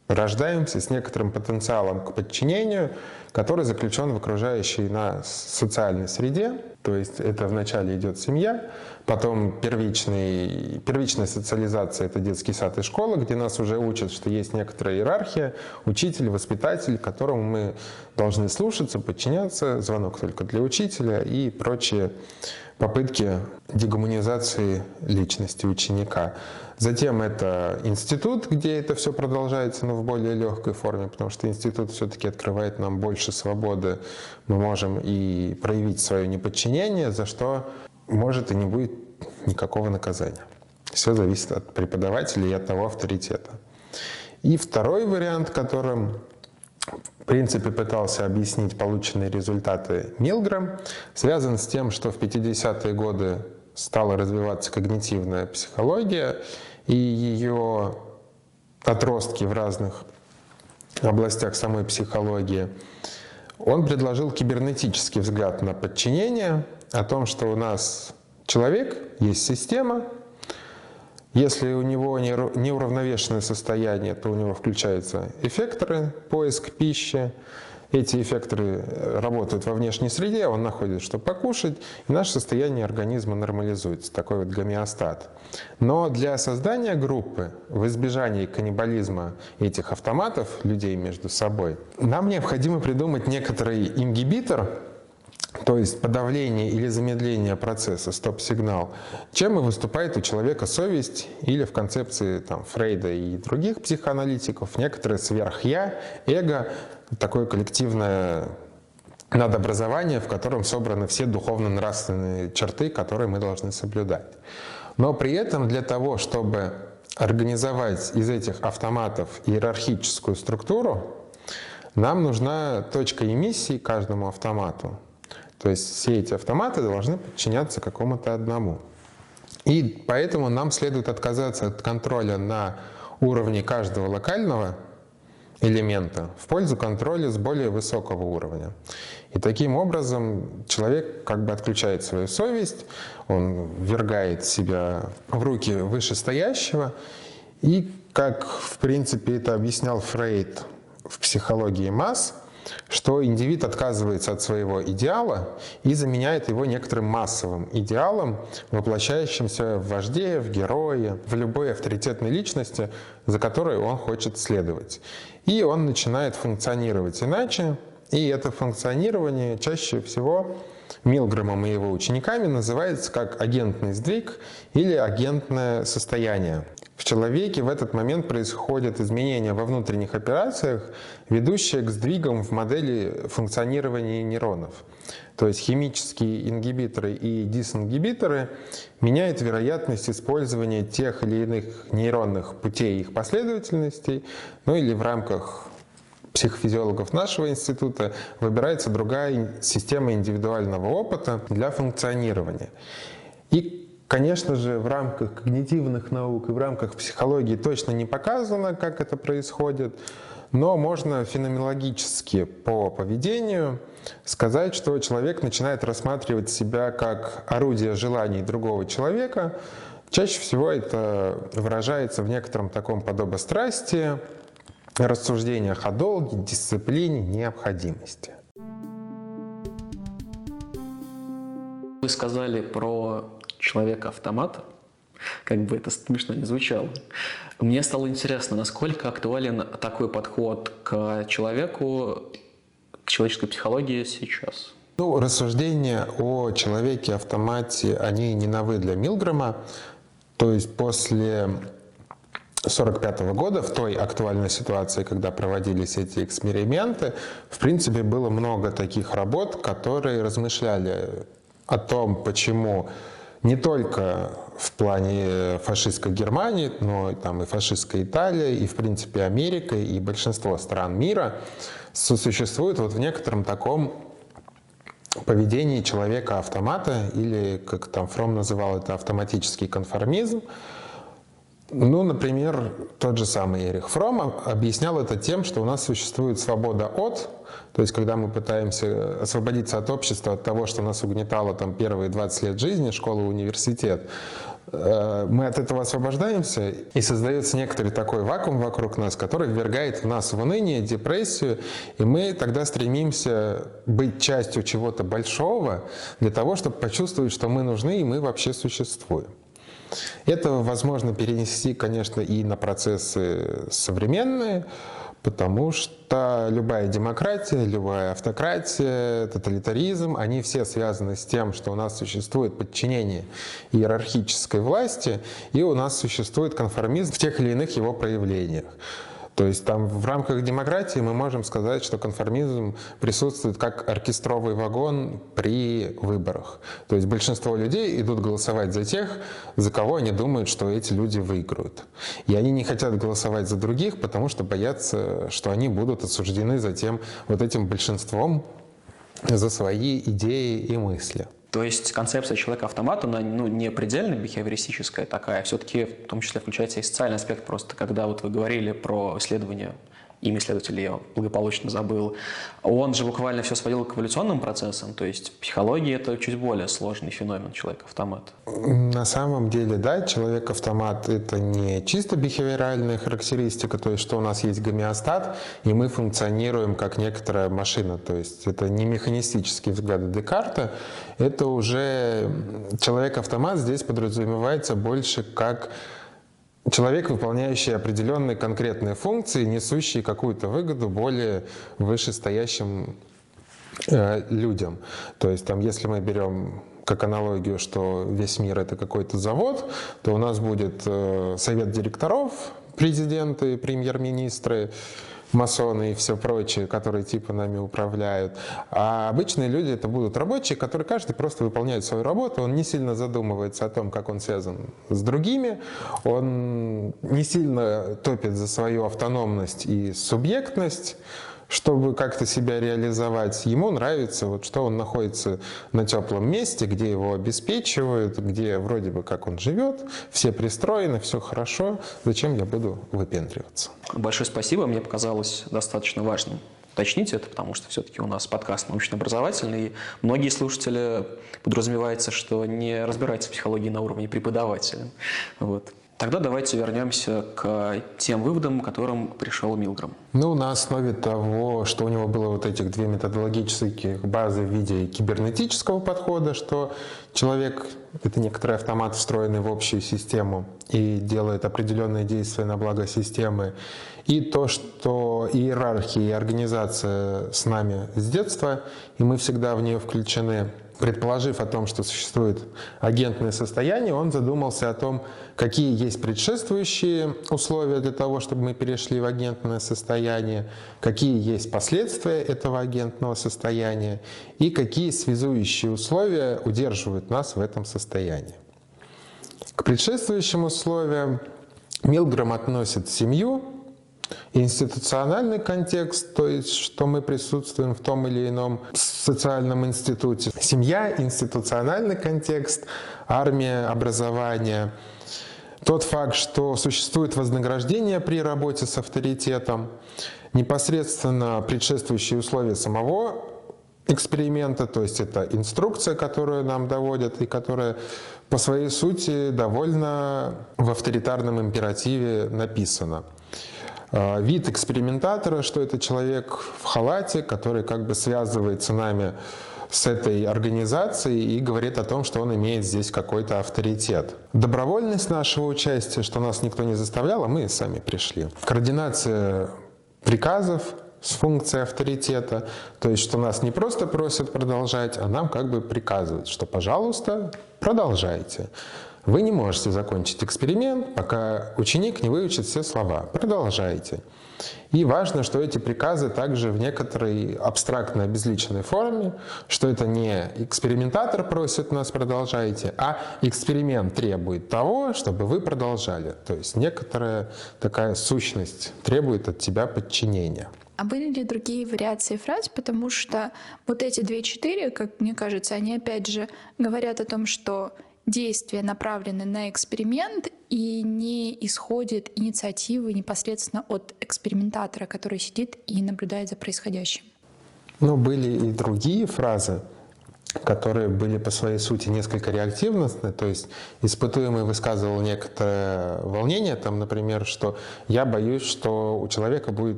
рождаемся с некоторым потенциалом к подчинению, который заключен в окружающей нас социальной среде. То есть это вначале идет семья, потом первичный, первичная социализация — это детский сад и школа, где нас уже учат, что есть некоторая иерархия, учитель, воспитатель, которому мы должны слушаться, подчиняться, звонок только для учителя и прочие попытки дегуманизации личности ученика. Затем это институт, где это все продолжается, но в более легкой форме, потому что институт все-таки открывает нам больше свободы. Мы можем и проявить свое неподчинение, за что может и не будет никакого наказания. Все зависит от преподавателя и от того авторитета. И второй вариант, которым в принципе пытался объяснить полученные результаты Милграм, связан с тем, что в 50-е годы стала развиваться когнитивная психология, и ее отростки в разных областях самой психологии, он предложил кибернетический взгляд на подчинение, о том, что у нас человек, есть система, Если у него неуравновешенное состояние, то у него включаются эффекторы, поиск пищи, эти эффекторы э, работают во внешней среде, он находит, что покушать, и наше состояние организма нормализуется, такой вот гомеостат. Но для создания группы, в избежании каннибализма этих автоматов, людей между собой, нам необходимо придумать некоторый ингибитор, то есть подавление или замедление процесса, стоп-сигнал, чем и выступает у человека совесть или в концепции там, Фрейда и других психоаналитиков некоторое сверхя, эго, такое коллективное надобразование, в котором собраны все духовно-нравственные черты, которые мы должны соблюдать. Но при этом для того, чтобы организовать из этих автоматов иерархическую структуру, нам нужна точка эмиссии каждому автомату. То есть все эти автоматы должны подчиняться какому-то одному. И поэтому нам следует отказаться от контроля на уровне каждого локального элемента в пользу контроля с более высокого уровня. И таким образом человек как бы отключает свою совесть, он ввергает себя в руки вышестоящего, и как в принципе это объяснял Фрейд в психологии масс, что индивид отказывается от своего идеала и заменяет его некоторым массовым идеалом, воплощающимся в вожде, в герое, в любой авторитетной личности, за которой он хочет следовать. И он начинает функционировать иначе, и это функционирование чаще всего Милгромом и его учениками называется как агентный сдвиг или агентное состояние. В человеке в этот момент происходят изменения во внутренних операциях, ведущие к сдвигам в модели функционирования нейронов. То есть химические ингибиторы и дисингибиторы меняют вероятность использования тех или иных нейронных путей их последовательностей, ну или в рамках психофизиологов нашего института выбирается другая система индивидуального опыта для функционирования. И Конечно же, в рамках когнитивных наук и в рамках психологии точно не показано, как это происходит, но можно феноменологически по поведению сказать, что человек начинает рассматривать себя как орудие желаний другого человека. Чаще всего это выражается в некотором таком подобострастии, рассуждениях о долге, дисциплине, необходимости. Вы сказали про человека-автомата, как бы это смешно не звучало, мне стало интересно, насколько актуален такой подход к человеку, к человеческой психологии сейчас. Ну, рассуждения о человеке-автомате, они не новы для Милгрома. То есть после 1945 года, в той актуальной ситуации, когда проводились эти эксперименты, в принципе, было много таких работ, которые размышляли о том, почему не только в плане фашистской Германии, но там и фашистская Италия, и в принципе Америка, и большинство стран мира сосуществуют вот в некотором таком поведении человека-автомата, или, как там Фром называл это, автоматический конформизм, ну, например, тот же самый Эрих Фром объяснял это тем, что у нас существует свобода от, то есть когда мы пытаемся освободиться от общества, от того, что нас угнетало там первые 20 лет жизни, школа, университет, э, мы от этого освобождаемся, и создается некоторый такой вакуум вокруг нас, который ввергает в нас в уныние, депрессию, и мы тогда стремимся быть частью чего-то большого для того, чтобы почувствовать, что мы нужны и мы вообще существуем. Это возможно перенести, конечно, и на процессы современные, потому что любая демократия, любая автократия, тоталитаризм, они все связаны с тем, что у нас существует подчинение иерархической власти, и у нас существует конформизм в тех или иных его проявлениях. То есть там в рамках демократии мы можем сказать, что конформизм присутствует как оркестровый вагон при выборах. То есть большинство людей идут голосовать за тех, за кого они думают, что эти люди выиграют. И они не хотят голосовать за других, потому что боятся, что они будут осуждены затем вот этим большинством за свои идеи и мысли. То есть концепция человека-автомата, она ну, не предельно бихевиористическая такая, все-таки в том числе включается и социальный аспект просто, когда вот вы говорили про исследование имя исследователя я благополучно забыл, он же буквально все сводил к эволюционным процессам, то есть психология это чуть более сложный феномен человека-автомата. На самом деле, да, человек-автомат — это не чисто бихевиоральная характеристика, то есть что у нас есть гомеостат, и мы функционируем как некоторая машина, то есть это не механистические взгляды Декарта, это уже человек-автомат здесь подразумевается больше как человек, выполняющий определенные конкретные функции, несущие какую-то выгоду более вышестоящим э, людям. То есть там, если мы берем как аналогию, что весь мир это какой-то завод, то у нас будет э, совет директоров, президенты, премьер-министры, масоны и все прочее, которые типа нами управляют. А обычные люди это будут рабочие, которые каждый просто выполняет свою работу, он не сильно задумывается о том, как он связан с другими, он не сильно топит за свою автономность и субъектность, чтобы как-то себя реализовать. Ему нравится, вот, что он находится на теплом месте, где его обеспечивают, где вроде бы как он живет, все пристроены, все хорошо. Зачем я буду выпендриваться? Большое спасибо, мне показалось достаточно важным уточнить это, потому что все-таки у нас подкаст научно-образовательный, и многие слушатели подразумевается, что не разбираются в психологии на уровне преподавателя. Вот. Тогда давайте вернемся к тем выводам, к которым пришел Милграм. Ну, на основе того, что у него было вот этих две методологических базы в виде кибернетического подхода, что человек — это некоторый автомат, встроенный в общую систему и делает определенные действия на благо системы, и то, что иерархия и организация с нами с детства, и мы всегда в нее включены, предположив о том, что существует агентное состояние, он задумался о том, какие есть предшествующие условия для того, чтобы мы перешли в агентное состояние, какие есть последствия этого агентного состояния и какие связующие условия удерживают нас в этом состоянии. К предшествующим условиям Милграм относит семью, Институциональный контекст, то есть что мы присутствуем в том или ином социальном институте. Семья, институциональный контекст, армия, образование. Тот факт, что существует вознаграждение при работе с авторитетом, непосредственно предшествующие условия самого эксперимента, то есть это инструкция, которую нам доводят и которая по своей сути довольно в авторитарном императиве написана. А, вид экспериментатора, что это человек в халате, который как бы связывается нами с этой организацией и говорит о том, что он имеет здесь какой-то авторитет. Добровольность нашего участия, что нас никто не заставлял, а мы сами пришли. Координация приказов с функцией авторитета, то есть что нас не просто просят продолжать, а нам как бы приказывают, что пожалуйста, продолжайте. Вы не можете закончить эксперимент, пока ученик не выучит все слова. Продолжайте. И важно, что эти приказы также в некоторой абстрактной обезличенной форме, что это не экспериментатор просит нас продолжайте, а эксперимент требует того, чтобы вы продолжали. То есть некоторая такая сущность требует от тебя подчинения. А были ли другие вариации фраз? Потому что вот эти две-четыре, как мне кажется, они опять же говорят о том, что действия направлены на эксперимент и не исходит инициативы непосредственно от экспериментатора, который сидит и наблюдает за происходящим. Но были и другие фразы, которые были по своей сути несколько реактивностны, то есть испытуемый высказывал некоторое волнение, там, например, что я боюсь, что у человека будет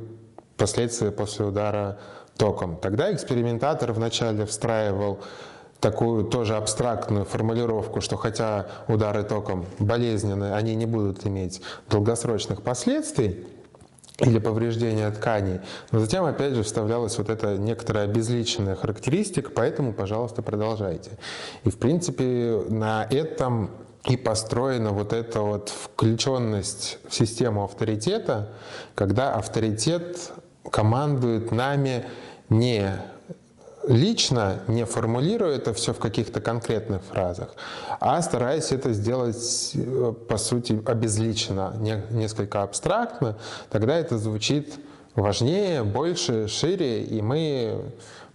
последствия после удара током. Тогда экспериментатор вначале встраивал такую тоже абстрактную формулировку, что хотя удары током болезненные, они не будут иметь долгосрочных последствий или повреждения тканей, но затем опять же вставлялась вот эта некоторая обезличенная характеристика, поэтому, пожалуйста, продолжайте. И в принципе на этом и построена вот эта вот включенность в систему авторитета, когда авторитет командует нами не лично не формулирую это все в каких-то конкретных фразах, а стараюсь это сделать, э, по сути, обезличенно, не, несколько абстрактно, тогда это звучит важнее, больше, шире, и мы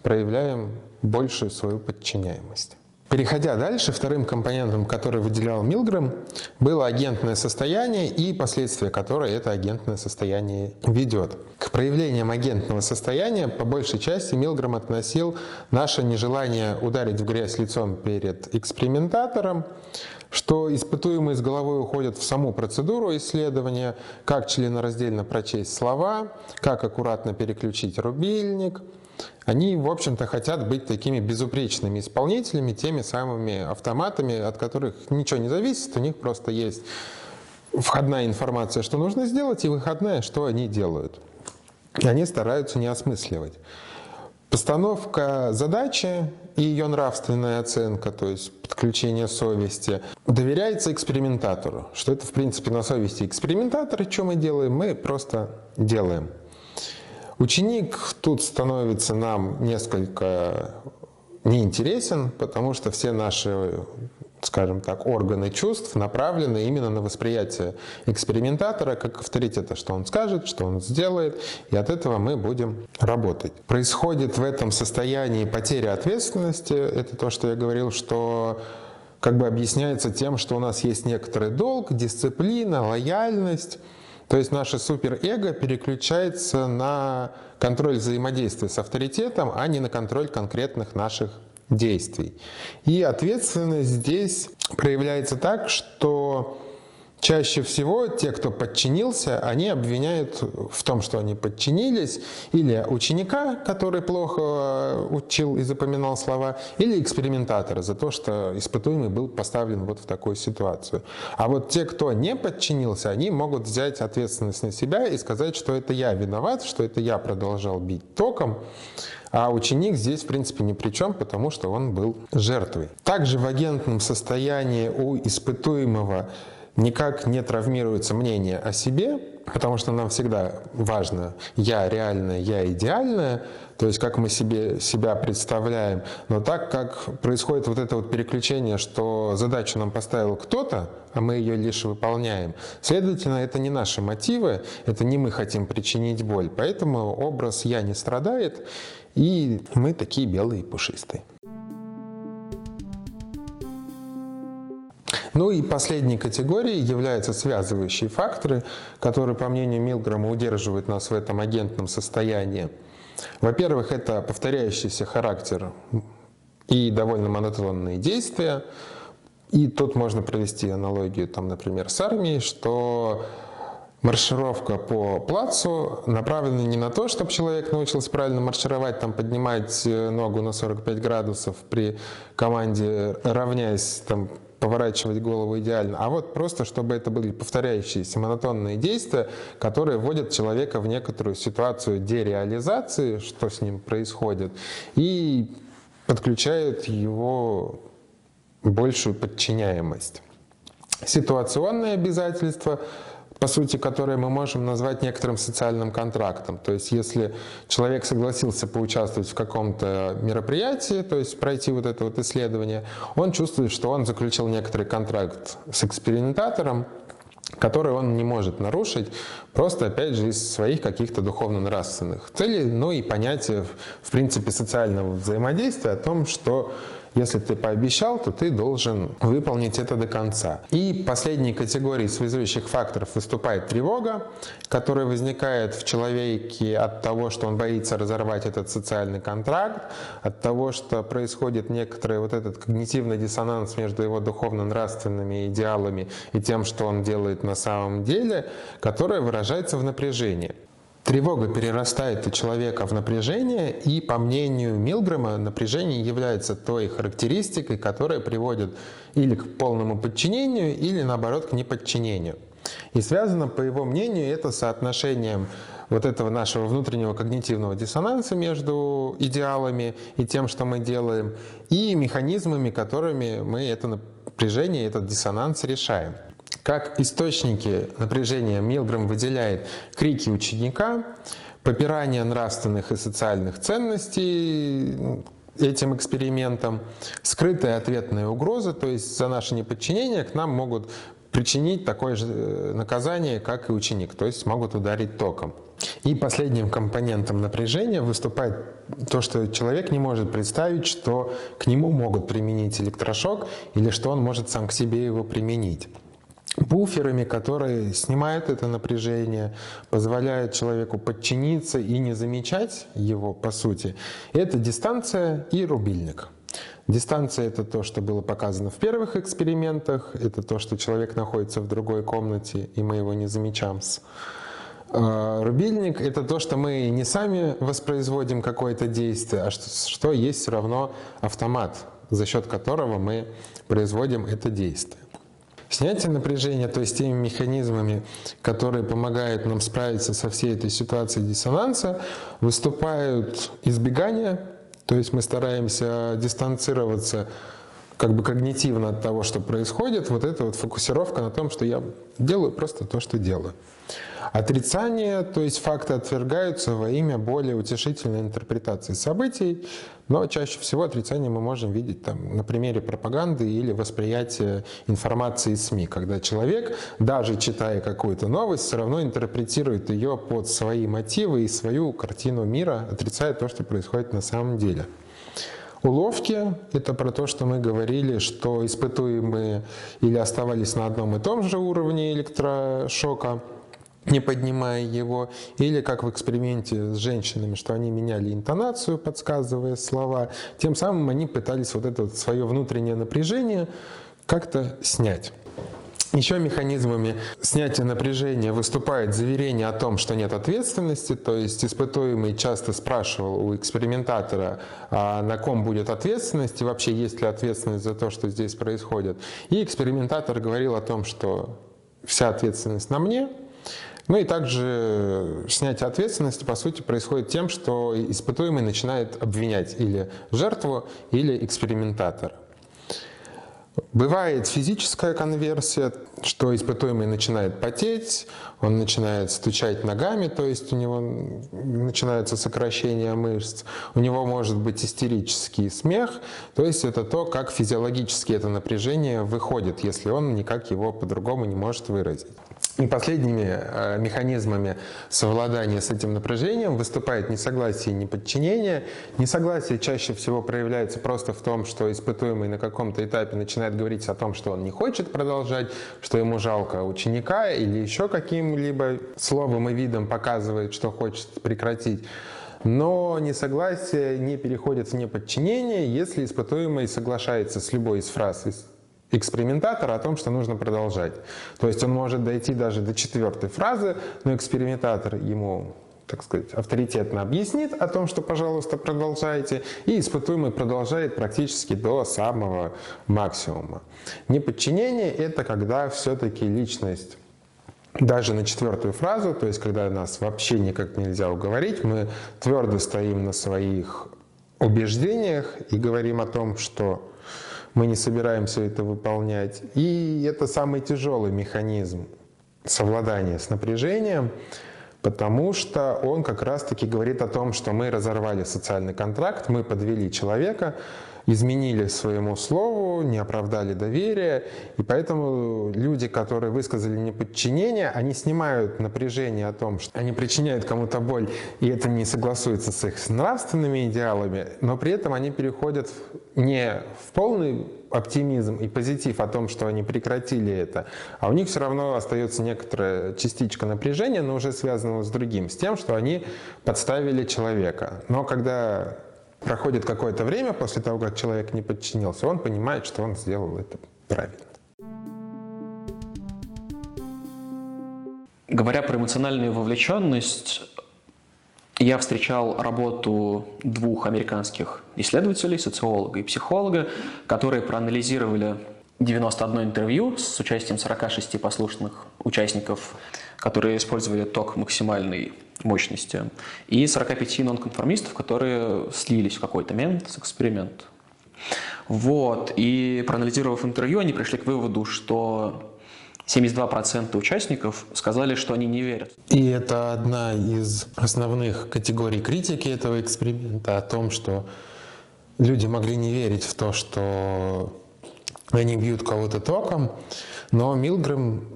проявляем большую свою подчиняемость. Переходя дальше, вторым компонентом, который выделял Милгрэм, было агентное состояние и последствия, которые это агентное состояние ведет. К проявлениям агентного состояния по большей части Милграм относил наше нежелание ударить в грязь лицом перед экспериментатором, что испытуемые с головой уходят в саму процедуру исследования, как членораздельно прочесть слова, как аккуратно переключить рубильник. Они, в общем-то, хотят быть такими безупречными исполнителями, теми самыми автоматами, от которых ничего не зависит, у них просто есть входная информация, что нужно сделать, и выходная, что они делают. И они стараются не осмысливать. Постановка задачи и ее нравственная оценка, то есть подключение совести, доверяется экспериментатору. Что это, в принципе, на совести экспериментатора, что мы делаем, мы просто делаем. Ученик тут становится нам несколько неинтересен, потому что все наши скажем так, органы чувств направлены именно на восприятие экспериментатора как авторитета, что он скажет, что он сделает, и от этого мы будем работать. Происходит в этом состоянии потеря ответственности, это то, что я говорил, что как бы объясняется тем, что у нас есть некоторый долг, дисциплина, лояльность, то есть наше суперэго переключается на контроль взаимодействия с авторитетом, а не на контроль конкретных наших действий. И ответственность здесь проявляется так, что Чаще всего те, кто подчинился, они обвиняют в том, что они подчинились, или ученика, который плохо э, учил и запоминал слова, или экспериментатора за то, что испытуемый был поставлен вот в такую ситуацию. А вот те, кто не подчинился, они могут взять ответственность на себя и сказать, что это я виноват, что это я продолжал бить током, а ученик здесь, в принципе, ни при чем, потому что он был жертвой. Также в агентном состоянии у испытуемого никак не травмируется мнение о себе, потому что нам всегда важно «я реальная, я идеальная», то есть как мы себе, себя представляем. Но так как происходит вот это вот переключение, что задачу нам поставил кто-то, а мы ее лишь выполняем, следовательно, это не наши мотивы, это не мы хотим причинить боль. Поэтому образ «я» не страдает, и мы такие белые и пушистые. Ну и последней категорией являются связывающие факторы, которые, по мнению Милграма, удерживают нас в этом агентном состоянии. Во-первых, это повторяющийся характер и довольно монотонные действия. И тут можно провести аналогию, там, например, с армией, что маршировка по плацу направлена не на то, чтобы человек научился правильно маршировать, там, поднимать ногу на 45 градусов при команде, равняясь там, поворачивать голову идеально, а вот просто, чтобы это были повторяющиеся монотонные действия, которые вводят человека в некоторую ситуацию дереализации, что с ним происходит, и подключают его большую подчиняемость. Ситуационные обязательства по сути, которое мы можем назвать некоторым социальным контрактом. То есть, если человек согласился поучаствовать в каком-то мероприятии, то есть пройти вот это вот исследование, он чувствует, что он заключил некоторый контракт с экспериментатором, который он не может нарушить, просто, опять же, из своих каких-то духовно-нравственных целей, ну и понятия, в принципе, социального взаимодействия о том, что если ты пообещал, то ты должен выполнить это до конца. И последней категорией связующих факторов выступает тревога, которая возникает в человеке от того, что он боится разорвать этот социальный контракт, от того, что происходит некоторый вот этот когнитивный диссонанс между его духовно-нравственными идеалами и тем, что он делает на самом деле, которая выражается в напряжении. Тревога перерастает у человека в напряжение, и, по мнению Милгрэма, напряжение является той характеристикой, которая приводит или к полному подчинению, или, наоборот, к неподчинению. И связано, по его мнению, это соотношением вот этого нашего внутреннего когнитивного диссонанса между идеалами и тем, что мы делаем, и механизмами, которыми мы это напряжение, этот диссонанс решаем. Как источники напряжения Милграм выделяет крики ученика, попирание нравственных и социальных ценностей этим экспериментом, скрытая ответная угроза, то есть за наше неподчинение к нам могут причинить такое же э, наказание, как и ученик, то есть могут ударить током. И последним компонентом напряжения выступает то, что человек не может представить, что к нему могут применить электрошок или что он может сам к себе его применить. Буферами, которые снимают это напряжение, позволяют человеку подчиниться и не замечать его, по сути, это дистанция и рубильник. Дистанция — это то, что было показано в первых экспериментах, это то, что человек находится в другой комнате, и мы его не замечаем. А, рубильник — это то, что мы не сами воспроизводим какое-то действие, а что, что есть все равно автомат, за счет которого мы производим это действие. Снятие напряжения, то есть теми механизмами, которые помогают нам справиться со всей этой ситуацией диссонанса, выступают избегание, то есть мы стараемся дистанцироваться как бы когнитивно от того, что происходит, вот эта вот фокусировка на том, что я делаю просто то, что делаю. Отрицание, то есть факты отвергаются во имя более утешительной интерпретации событий, но чаще всего отрицание мы можем видеть там, на примере пропаганды или восприятия информации из СМИ, когда человек, даже читая какую-то новость, все равно интерпретирует ее под свои мотивы и свою картину мира, отрицая то, что происходит на самом деле. Уловки — это про то, что мы говорили, что испытуемые или оставались на одном и том же уровне электрошока, не поднимая его, или как в эксперименте с женщинами, что они меняли интонацию, подсказывая слова, тем самым они пытались вот это вот свое внутреннее напряжение как-то снять. Еще механизмами снятия напряжения выступает заверение о том, что нет ответственности, то есть испытуемый часто спрашивал у экспериментатора, а на ком будет ответственность и вообще есть ли ответственность за то, что здесь происходит. И экспериментатор говорил о том, что вся ответственность на мне, ну и также снятие ответственности, по сути, происходит тем, что испытуемый начинает обвинять или жертву, или экспериментатора. Бывает физическая конверсия, что испытуемый начинает потеть, он начинает стучать ногами, то есть у него начинается сокращение мышц, у него может быть истерический смех, то есть это то, как физиологически это напряжение выходит, если он никак его по-другому не может выразить. И последними э, механизмами совладания с этим напряжением выступает несогласие и неподчинение. Несогласие чаще всего проявляется просто в том, что испытуемый на каком-то этапе начинает говорить о том, что он не хочет продолжать, что ему жалко ученика или еще каким-либо словом и видом показывает, что хочет прекратить. Но несогласие не переходит в неподчинение, если испытуемый соглашается с любой из фраз экспериментатора о том, что нужно продолжать. То есть он может дойти даже до четвертой фразы, но экспериментатор ему так сказать, авторитетно объяснит о том, что, пожалуйста, продолжайте, и испытуемый продолжает практически до самого максимума. Неподчинение — это когда все-таки личность даже на четвертую фразу, то есть когда нас вообще никак нельзя уговорить, мы твердо стоим на своих убеждениях и говорим о том, что мы не собираемся это выполнять. И это самый тяжелый механизм совладания с напряжением, потому что он как раз-таки говорит о том, что мы разорвали социальный контракт, мы подвели человека, изменили своему слову, не оправдали доверие, и поэтому люди, которые высказали неподчинение, они снимают напряжение о том, что они причиняют кому-то боль, и это не согласуется с их нравственными идеалами, но при этом они переходят не в полный оптимизм и позитив о том, что они прекратили это, а у них все равно остается некоторая частичка напряжения, но уже связанного с другим, с тем, что они подставили человека. Но когда проходит какое-то время после того, как человек не подчинился, он понимает, что он сделал это правильно. Говоря про эмоциональную вовлеченность, я встречал работу двух американских исследователей, социолога и психолога, которые проанализировали 91 интервью с участием 46 послушных участников, которые использовали ток максимальной мощности, и 45 нонконформистов, которые слились в какой-то момент с эксперимента. Вот. И проанализировав интервью, они пришли к выводу, что 72% участников сказали, что они не верят. И это одна из основных категорий критики этого эксперимента о том, что люди могли не верить в то, что они бьют кого-то током, но Милгрэм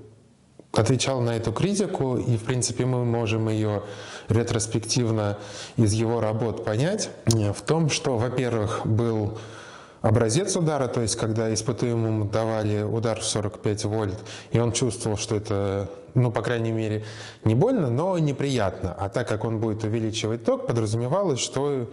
отвечал на эту критику, и, в принципе, мы можем ее ретроспективно из его работ понять в том, что, во-первых, был образец удара, то есть когда испытуемому давали удар в 45 вольт, и он чувствовал, что это, ну, по крайней мере, не больно, но неприятно. А так как он будет увеличивать ток, подразумевалось, что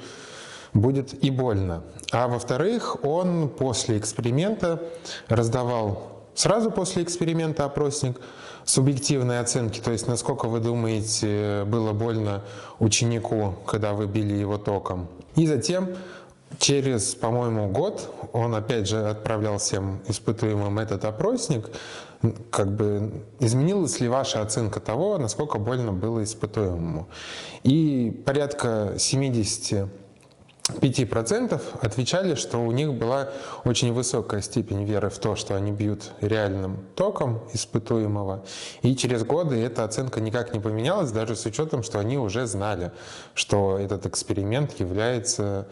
будет и больно. А во-вторых, он после эксперимента раздавал сразу после эксперимента опросник субъективной оценки, то есть насколько вы думаете было больно ученику, когда вы били его током. И затем Через, по-моему, год он опять же отправлял всем испытуемым этот опросник. Как бы изменилась ли ваша оценка того, насколько больно было испытуемому? И порядка 70 5% отвечали, что у них была очень высокая степень веры в то, что они бьют реальным током испытуемого. И через годы эта оценка никак не поменялась, даже с учетом, что они уже знали, что этот эксперимент является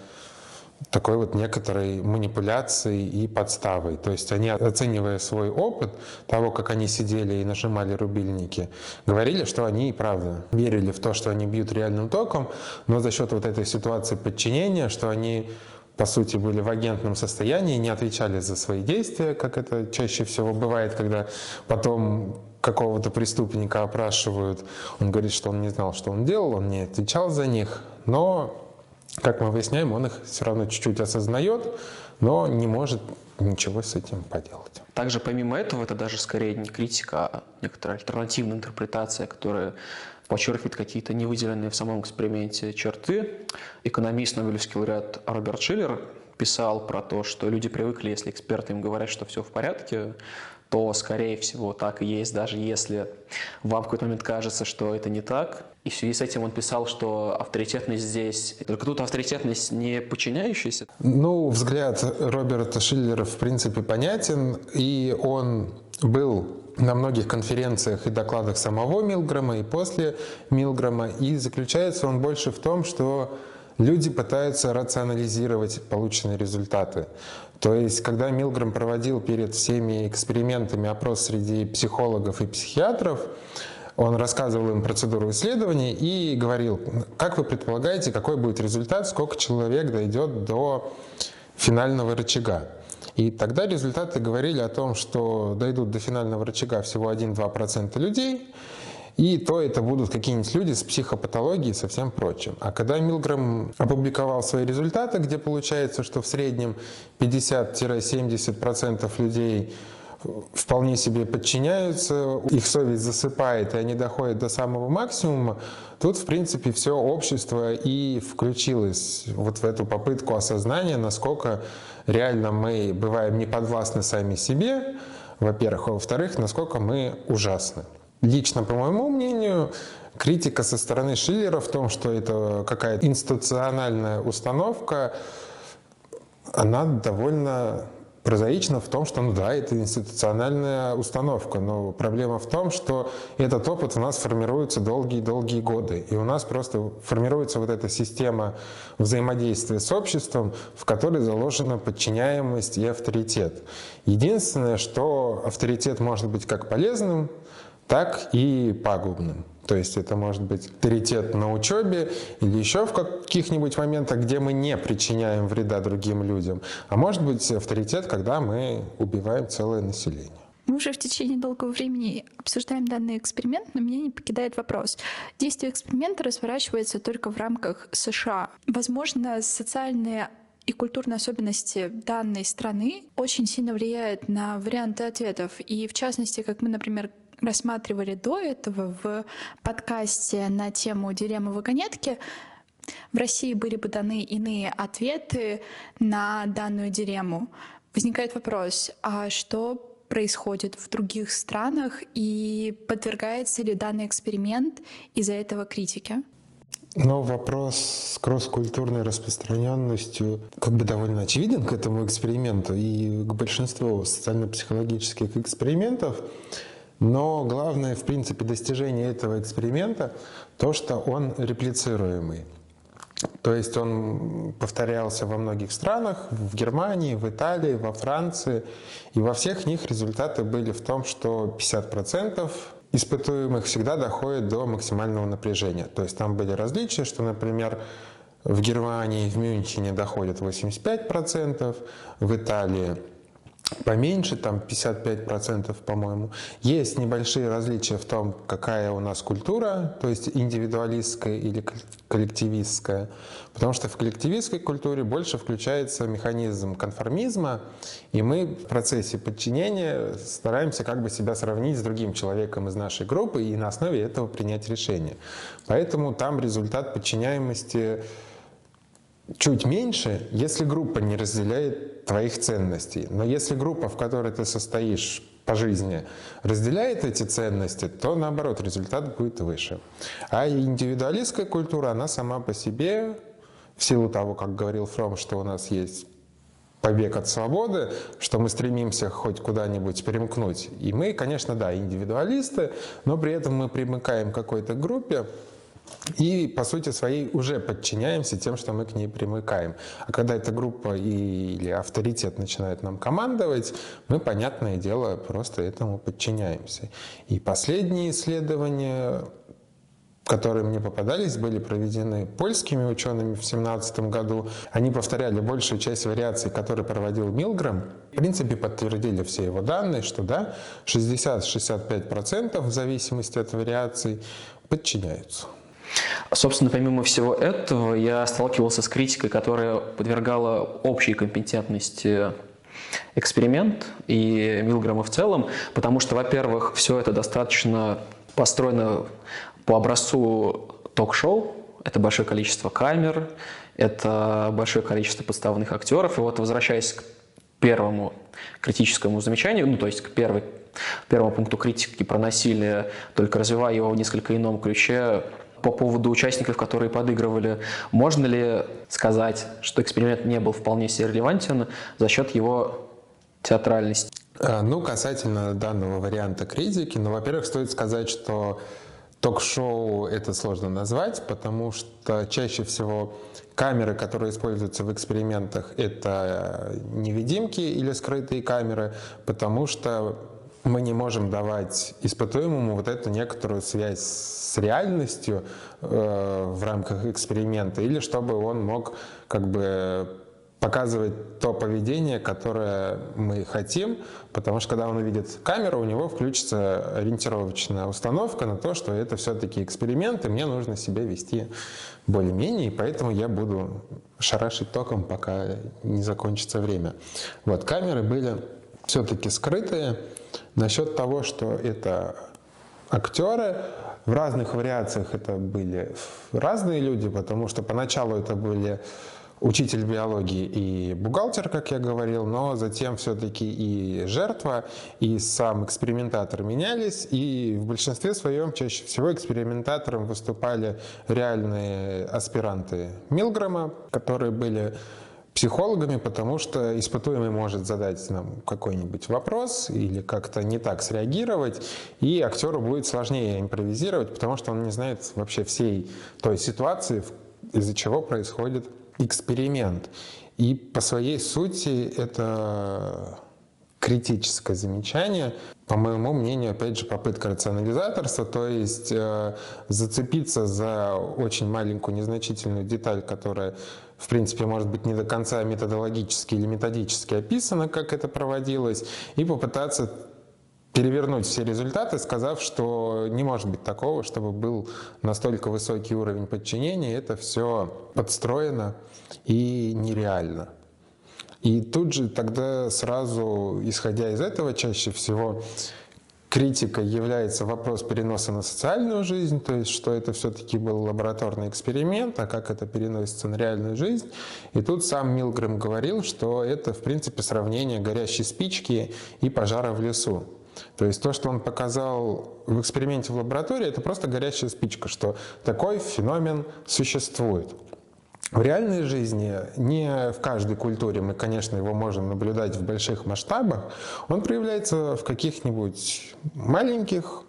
такой вот некоторой манипуляцией и подставой. То есть они, оценивая свой опыт того, как они сидели и нажимали рубильники, говорили, что они и правда верили в то, что они бьют реальным током, но за счет вот этой ситуации подчинения, что они по сути, были в агентном состоянии, не отвечали за свои действия, как это чаще всего бывает, когда потом какого-то преступника опрашивают. Он говорит, что он не знал, что он делал, он не отвечал за них, но как мы выясняем, он их все равно чуть-чуть осознает, но не может ничего с этим поделать. Также помимо этого, это даже скорее не критика, а некоторая альтернативная интерпретация, которая подчеркивает какие-то невыделенные в самом эксперименте черты. Экономист, Нобелевский лауреат Роберт Шиллер писал про то, что люди привыкли, если эксперты им говорят, что все в порядке, то, скорее всего, так и есть, даже если вам в какой-то момент кажется, что это не так. И в связи с этим он писал, что авторитетность здесь... Только тут авторитетность не подчиняющаяся. Ну, взгляд Роберта Шиллера в принципе понятен, и он был на многих конференциях и докладах самого Милгрэма и после Милгрэма, и заключается он больше в том, что люди пытаются рационализировать полученные результаты. То есть, когда Милграм проводил перед всеми экспериментами опрос среди психологов и психиатров, он рассказывал им процедуру исследования и говорил, как вы предполагаете, какой будет результат, сколько человек дойдет до финального рычага. И тогда результаты говорили о том, что дойдут до финального рычага всего 1-2% людей, и то это будут какие-нибудь люди с психопатологией и со всем прочим. А когда Милграм опубликовал свои результаты, где получается, что в среднем 50-70% людей вполне себе подчиняются, их совесть засыпает, и они доходят до самого максимума, тут, в принципе, все общество и включилось вот в эту попытку осознания, насколько реально мы бываем не подвластны сами себе, во-первых, а во-вторых, насколько мы ужасны. Лично, по моему мнению, критика со стороны Шиллера в том, что это какая-то институциональная установка, она довольно прозаична в том, что, ну да, это институциональная установка, но проблема в том, что этот опыт у нас формируется долгие-долгие годы, и у нас просто формируется вот эта система взаимодействия с обществом, в которой заложена подчиняемость и авторитет. Единственное, что авторитет может быть как полезным, так и пагубным. То есть это может быть авторитет на учебе или еще в каких-нибудь моментах, где мы не причиняем вреда другим людям. А может быть авторитет, когда мы убиваем целое население. Мы уже в течение долгого времени обсуждаем данный эксперимент, но меня не покидает вопрос. Действие эксперимента разворачивается только в рамках США. Возможно, социальные и культурные особенности данной страны очень сильно влияют на варианты ответов. И в частности, как мы, например, рассматривали до этого в подкасте на тему дилеммы вагонетки, в России были бы даны иные ответы на данную дилемму. Возникает вопрос, а что происходит в других странах и подвергается ли данный эксперимент из-за этого критике? Но вопрос с кросс-культурной распространенностью как бы довольно очевиден к этому эксперименту и к большинству социально-психологических экспериментов. Но главное, в принципе, достижение этого эксперимента то, что он реплицируемый. То есть он повторялся во многих странах, в Германии, в Италии, во Франции. И во всех них результаты были в том, что 50% испытуемых всегда доходят до максимального напряжения. То есть там были различия, что, например, в Германии, в Мюнхене доходит 85%, в Италии поменьше, там 55%, по-моему. Есть небольшие различия в том, какая у нас культура, то есть индивидуалистская или коллективистская, потому что в коллективистской культуре больше включается механизм конформизма, и мы в процессе подчинения стараемся как бы себя сравнить с другим человеком из нашей группы и на основе этого принять решение. Поэтому там результат подчиняемости чуть меньше, если группа не разделяет твоих ценностей. Но если группа, в которой ты состоишь по жизни, разделяет эти ценности, то наоборот результат будет выше. А индивидуалистская культура, она сама по себе, в силу того, как говорил Фром, что у нас есть побег от свободы, что мы стремимся хоть куда-нибудь примкнуть. И мы, конечно, да, индивидуалисты, но при этом мы примыкаем к какой-то группе, и, по сути своей, уже подчиняемся тем, что мы к ней примыкаем. А когда эта группа или авторитет начинает нам командовать, мы, понятное дело, просто этому подчиняемся. И последние исследования которые мне попадались, были проведены польскими учеными в 2017 году. Они повторяли большую часть вариаций, которые проводил Милграм. В принципе, подтвердили все его данные, что да, 60-65% в зависимости от вариаций подчиняются. Собственно, помимо всего этого, я сталкивался с критикой, которая подвергала общей компетентности эксперимент и Милграма в целом, потому что, во-первых, все это достаточно построено по образцу ток-шоу, это большое количество камер, это большое количество подставных актеров. И вот возвращаясь к первому критическому замечанию, ну то есть к первой, первому пункту критики про насилие, только развивая его в несколько ином ключе, по поводу участников, которые подыгрывали. Можно ли сказать, что эксперимент не был вполне себе релевантен за счет его театральности? А, ну, касательно данного варианта критики, ну, во-первых, стоит сказать, что ток-шоу это сложно назвать, потому что чаще всего камеры, которые используются в экспериментах, это невидимки или скрытые камеры, потому что мы не можем давать испытуемому вот эту некоторую связь с реальностью э, в рамках эксперимента, или чтобы он мог как бы показывать то поведение, которое мы хотим, потому что когда он увидит камеру, у него включится ориентировочная установка на то, что это все-таки эксперимент, и мне нужно себя вести более-менее, и поэтому я буду шарашить током, пока не закончится время. Вот, камеры были все-таки скрытые, Насчет того, что это актеры, в разных вариациях это были разные люди, потому что поначалу это были учитель биологии и бухгалтер, как я говорил, но затем все-таки и жертва, и сам экспериментатор менялись, и в большинстве своем чаще всего экспериментатором выступали реальные аспиранты Милграма, которые были психологами, потому что испытуемый может задать нам какой-нибудь вопрос или как-то не так среагировать, и актеру будет сложнее импровизировать, потому что он не знает вообще всей той ситуации, из-за чего происходит эксперимент. И по своей сути это критическое замечание, по моему мнению, опять же, попытка рационализаторства, то есть э, зацепиться за очень маленькую незначительную деталь, которая в принципе, может быть, не до конца методологически или методически описано, как это проводилось, и попытаться перевернуть все результаты, сказав, что не может быть такого, чтобы был настолько высокий уровень подчинения, это все подстроено и нереально. И тут же тогда сразу, исходя из этого, чаще всего критикой является вопрос переноса на социальную жизнь, то есть что это все-таки был лабораторный эксперимент, а как это переносится на реальную жизнь. И тут сам Милгрэм говорил, что это в принципе сравнение горящей спички и пожара в лесу. То есть то, что он показал в эксперименте в лаборатории, это просто горящая спичка, что такой феномен существует. В реальной жизни, не в каждой культуре, мы, конечно, его можем наблюдать в больших масштабах, он проявляется в каких-нибудь маленьких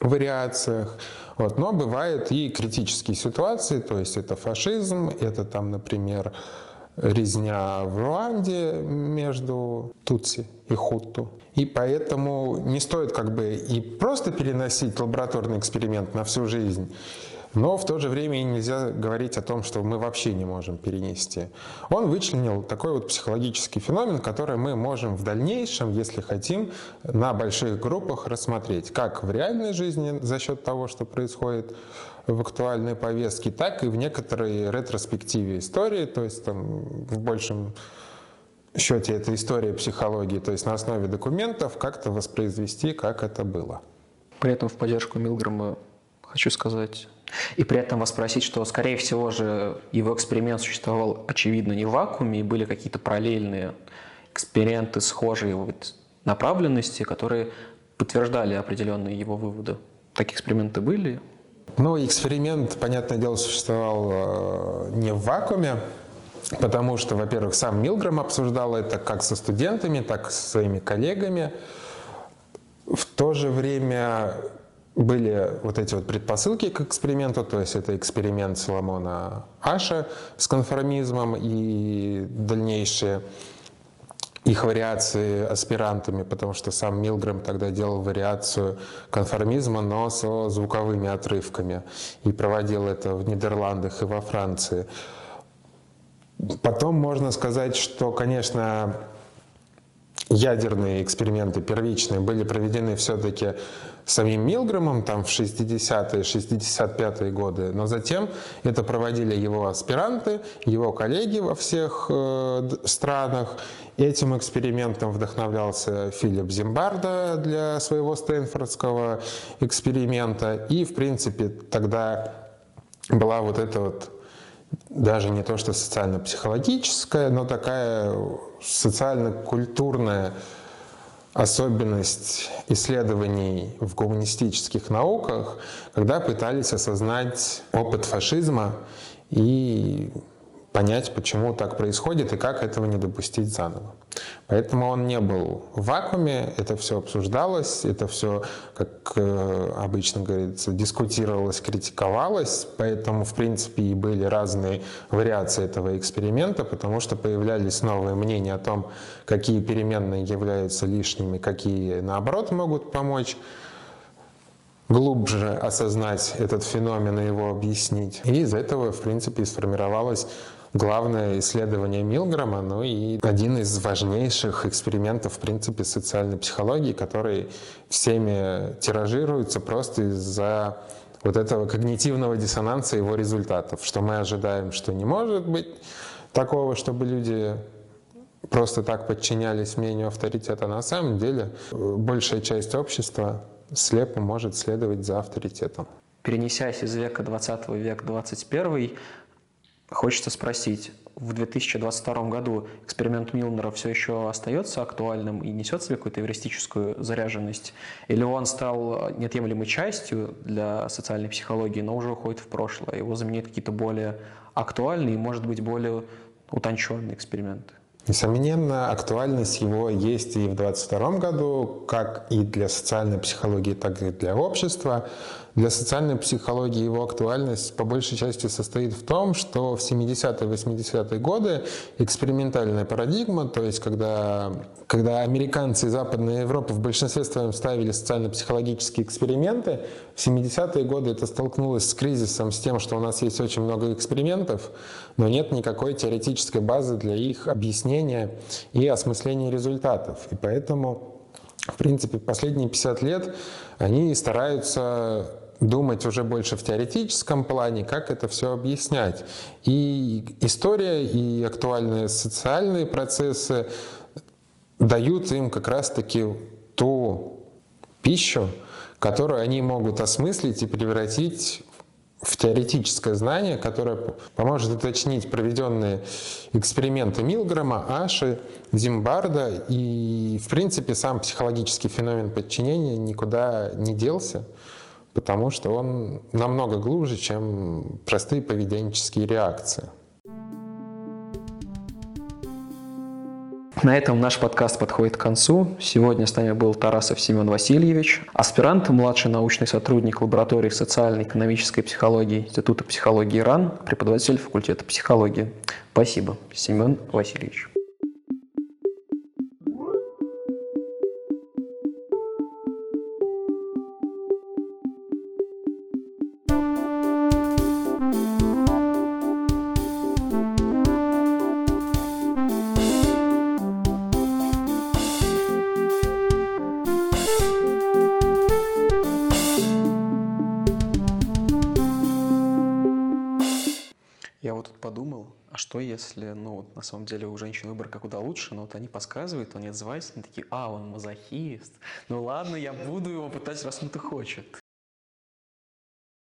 вариациях, вот, но бывают и критические ситуации, то есть это фашизм, это там, например, резня в Руанде между Тутси и Хутту. И поэтому не стоит как бы и просто переносить лабораторный эксперимент на всю жизнь, но в то же время и нельзя говорить о том, что мы вообще не можем перенести. Он вычленил такой вот психологический феномен, который мы можем в дальнейшем, если хотим, на больших группах рассмотреть, как в реальной жизни за счет того, что происходит в актуальной повестке, так и в некоторой ретроспективе истории, то есть там в большем счете это история психологии, то есть на основе документов как-то воспроизвести, как это было. При этом в поддержку Милграма хочу сказать, и при этом вас спросить, что, скорее всего же, его эксперимент существовал, очевидно, не в вакууме, и были какие-то параллельные эксперименты схожие вот направленности, которые подтверждали определенные его выводы. Такие эксперименты были? Ну, эксперимент, понятное дело, существовал э, не в вакууме, потому что, во-первых, сам Милграм обсуждал это как со студентами, так и со своими коллегами. В то же время были вот эти вот предпосылки к эксперименту, то есть это эксперимент Соломона Аша с конформизмом и дальнейшие их вариации аспирантами, потому что сам Милгрэм тогда делал вариацию конформизма, но со звуковыми отрывками и проводил это в Нидерландах и во Франции. Потом можно сказать, что, конечно, ядерные эксперименты первичные были проведены все-таки самим Милграмом там в 60-е, 65-е годы, но затем это проводили его аспиранты, его коллеги во всех э, странах. Этим экспериментом вдохновлялся Филипп Зимбарда для своего Стэнфордского эксперимента. И, в принципе, тогда была вот эта вот даже не то что социально-психологическая, но такая социально-культурная особенность исследований в гуманистических науках, когда пытались осознать опыт фашизма и понять, почему так происходит и как этого не допустить заново. Поэтому он не был в вакууме, это все обсуждалось, это все, как э, обычно говорится, дискутировалось, критиковалось, поэтому, в принципе, и были разные вариации этого эксперимента, потому что появлялись новые мнения о том, какие переменные являются лишними, какие, наоборот, могут помочь глубже осознать этот феномен и его объяснить. И из этого, в принципе, сформировалась главное исследование Милграма, ну и один из важнейших экспериментов, в принципе, социальной психологии, который всеми тиражируется просто из-за вот этого когнитивного диссонанса его результатов, что мы ожидаем, что не может быть такого, чтобы люди просто так подчинялись мнению авторитета. На самом деле большая часть общества слепо может следовать за авторитетом. Перенесясь из века 20 в век 21, Хочется спросить, в 2022 году эксперимент Милнера все еще остается актуальным и несет себе какую-то эвристическую заряженность? Или он стал неотъемлемой частью для социальной психологии, но уже уходит в прошлое? Его заменяют какие-то более актуальные и, может быть, более утонченные эксперименты? Несомненно, актуальность его есть и в 2022 году, как и для социальной психологии, так и для общества. Для социальной психологии его актуальность по большей части состоит в том, что в 70-е 80-е годы экспериментальная парадигма, то есть когда, когда американцы и Западная Европа в большинстве своем ставили социально-психологические эксперименты, в 70-е годы это столкнулось с кризисом, с тем, что у нас есть очень много экспериментов, но нет никакой теоретической базы для их объяснения и осмысления результатов. И поэтому, в принципе, последние 50 лет они стараются думать уже больше в теоретическом плане, как это все объяснять. И история, и актуальные социальные процессы дают им как раз-таки ту пищу, которую они могут осмыслить и превратить в теоретическое знание, которое поможет уточнить проведенные эксперименты Милграма, Аши, Зимбарда. И, в принципе, сам психологический феномен подчинения никуда не делся потому что он намного глубже, чем простые поведенческие реакции. На этом наш подкаст подходит к концу. Сегодня с нами был Тарасов Семен Васильевич, аспирант, младший научный сотрудник лаборатории социальной и экономической психологии Института психологии РАН, преподаватель факультета психологии. Спасибо, Семен Васильевич. Самом деле у женщин выборка куда лучше, но вот они подсказывают, они отзываются, они такие, а, он мазохист, ну ладно, я буду его пытать, раз он это хочет.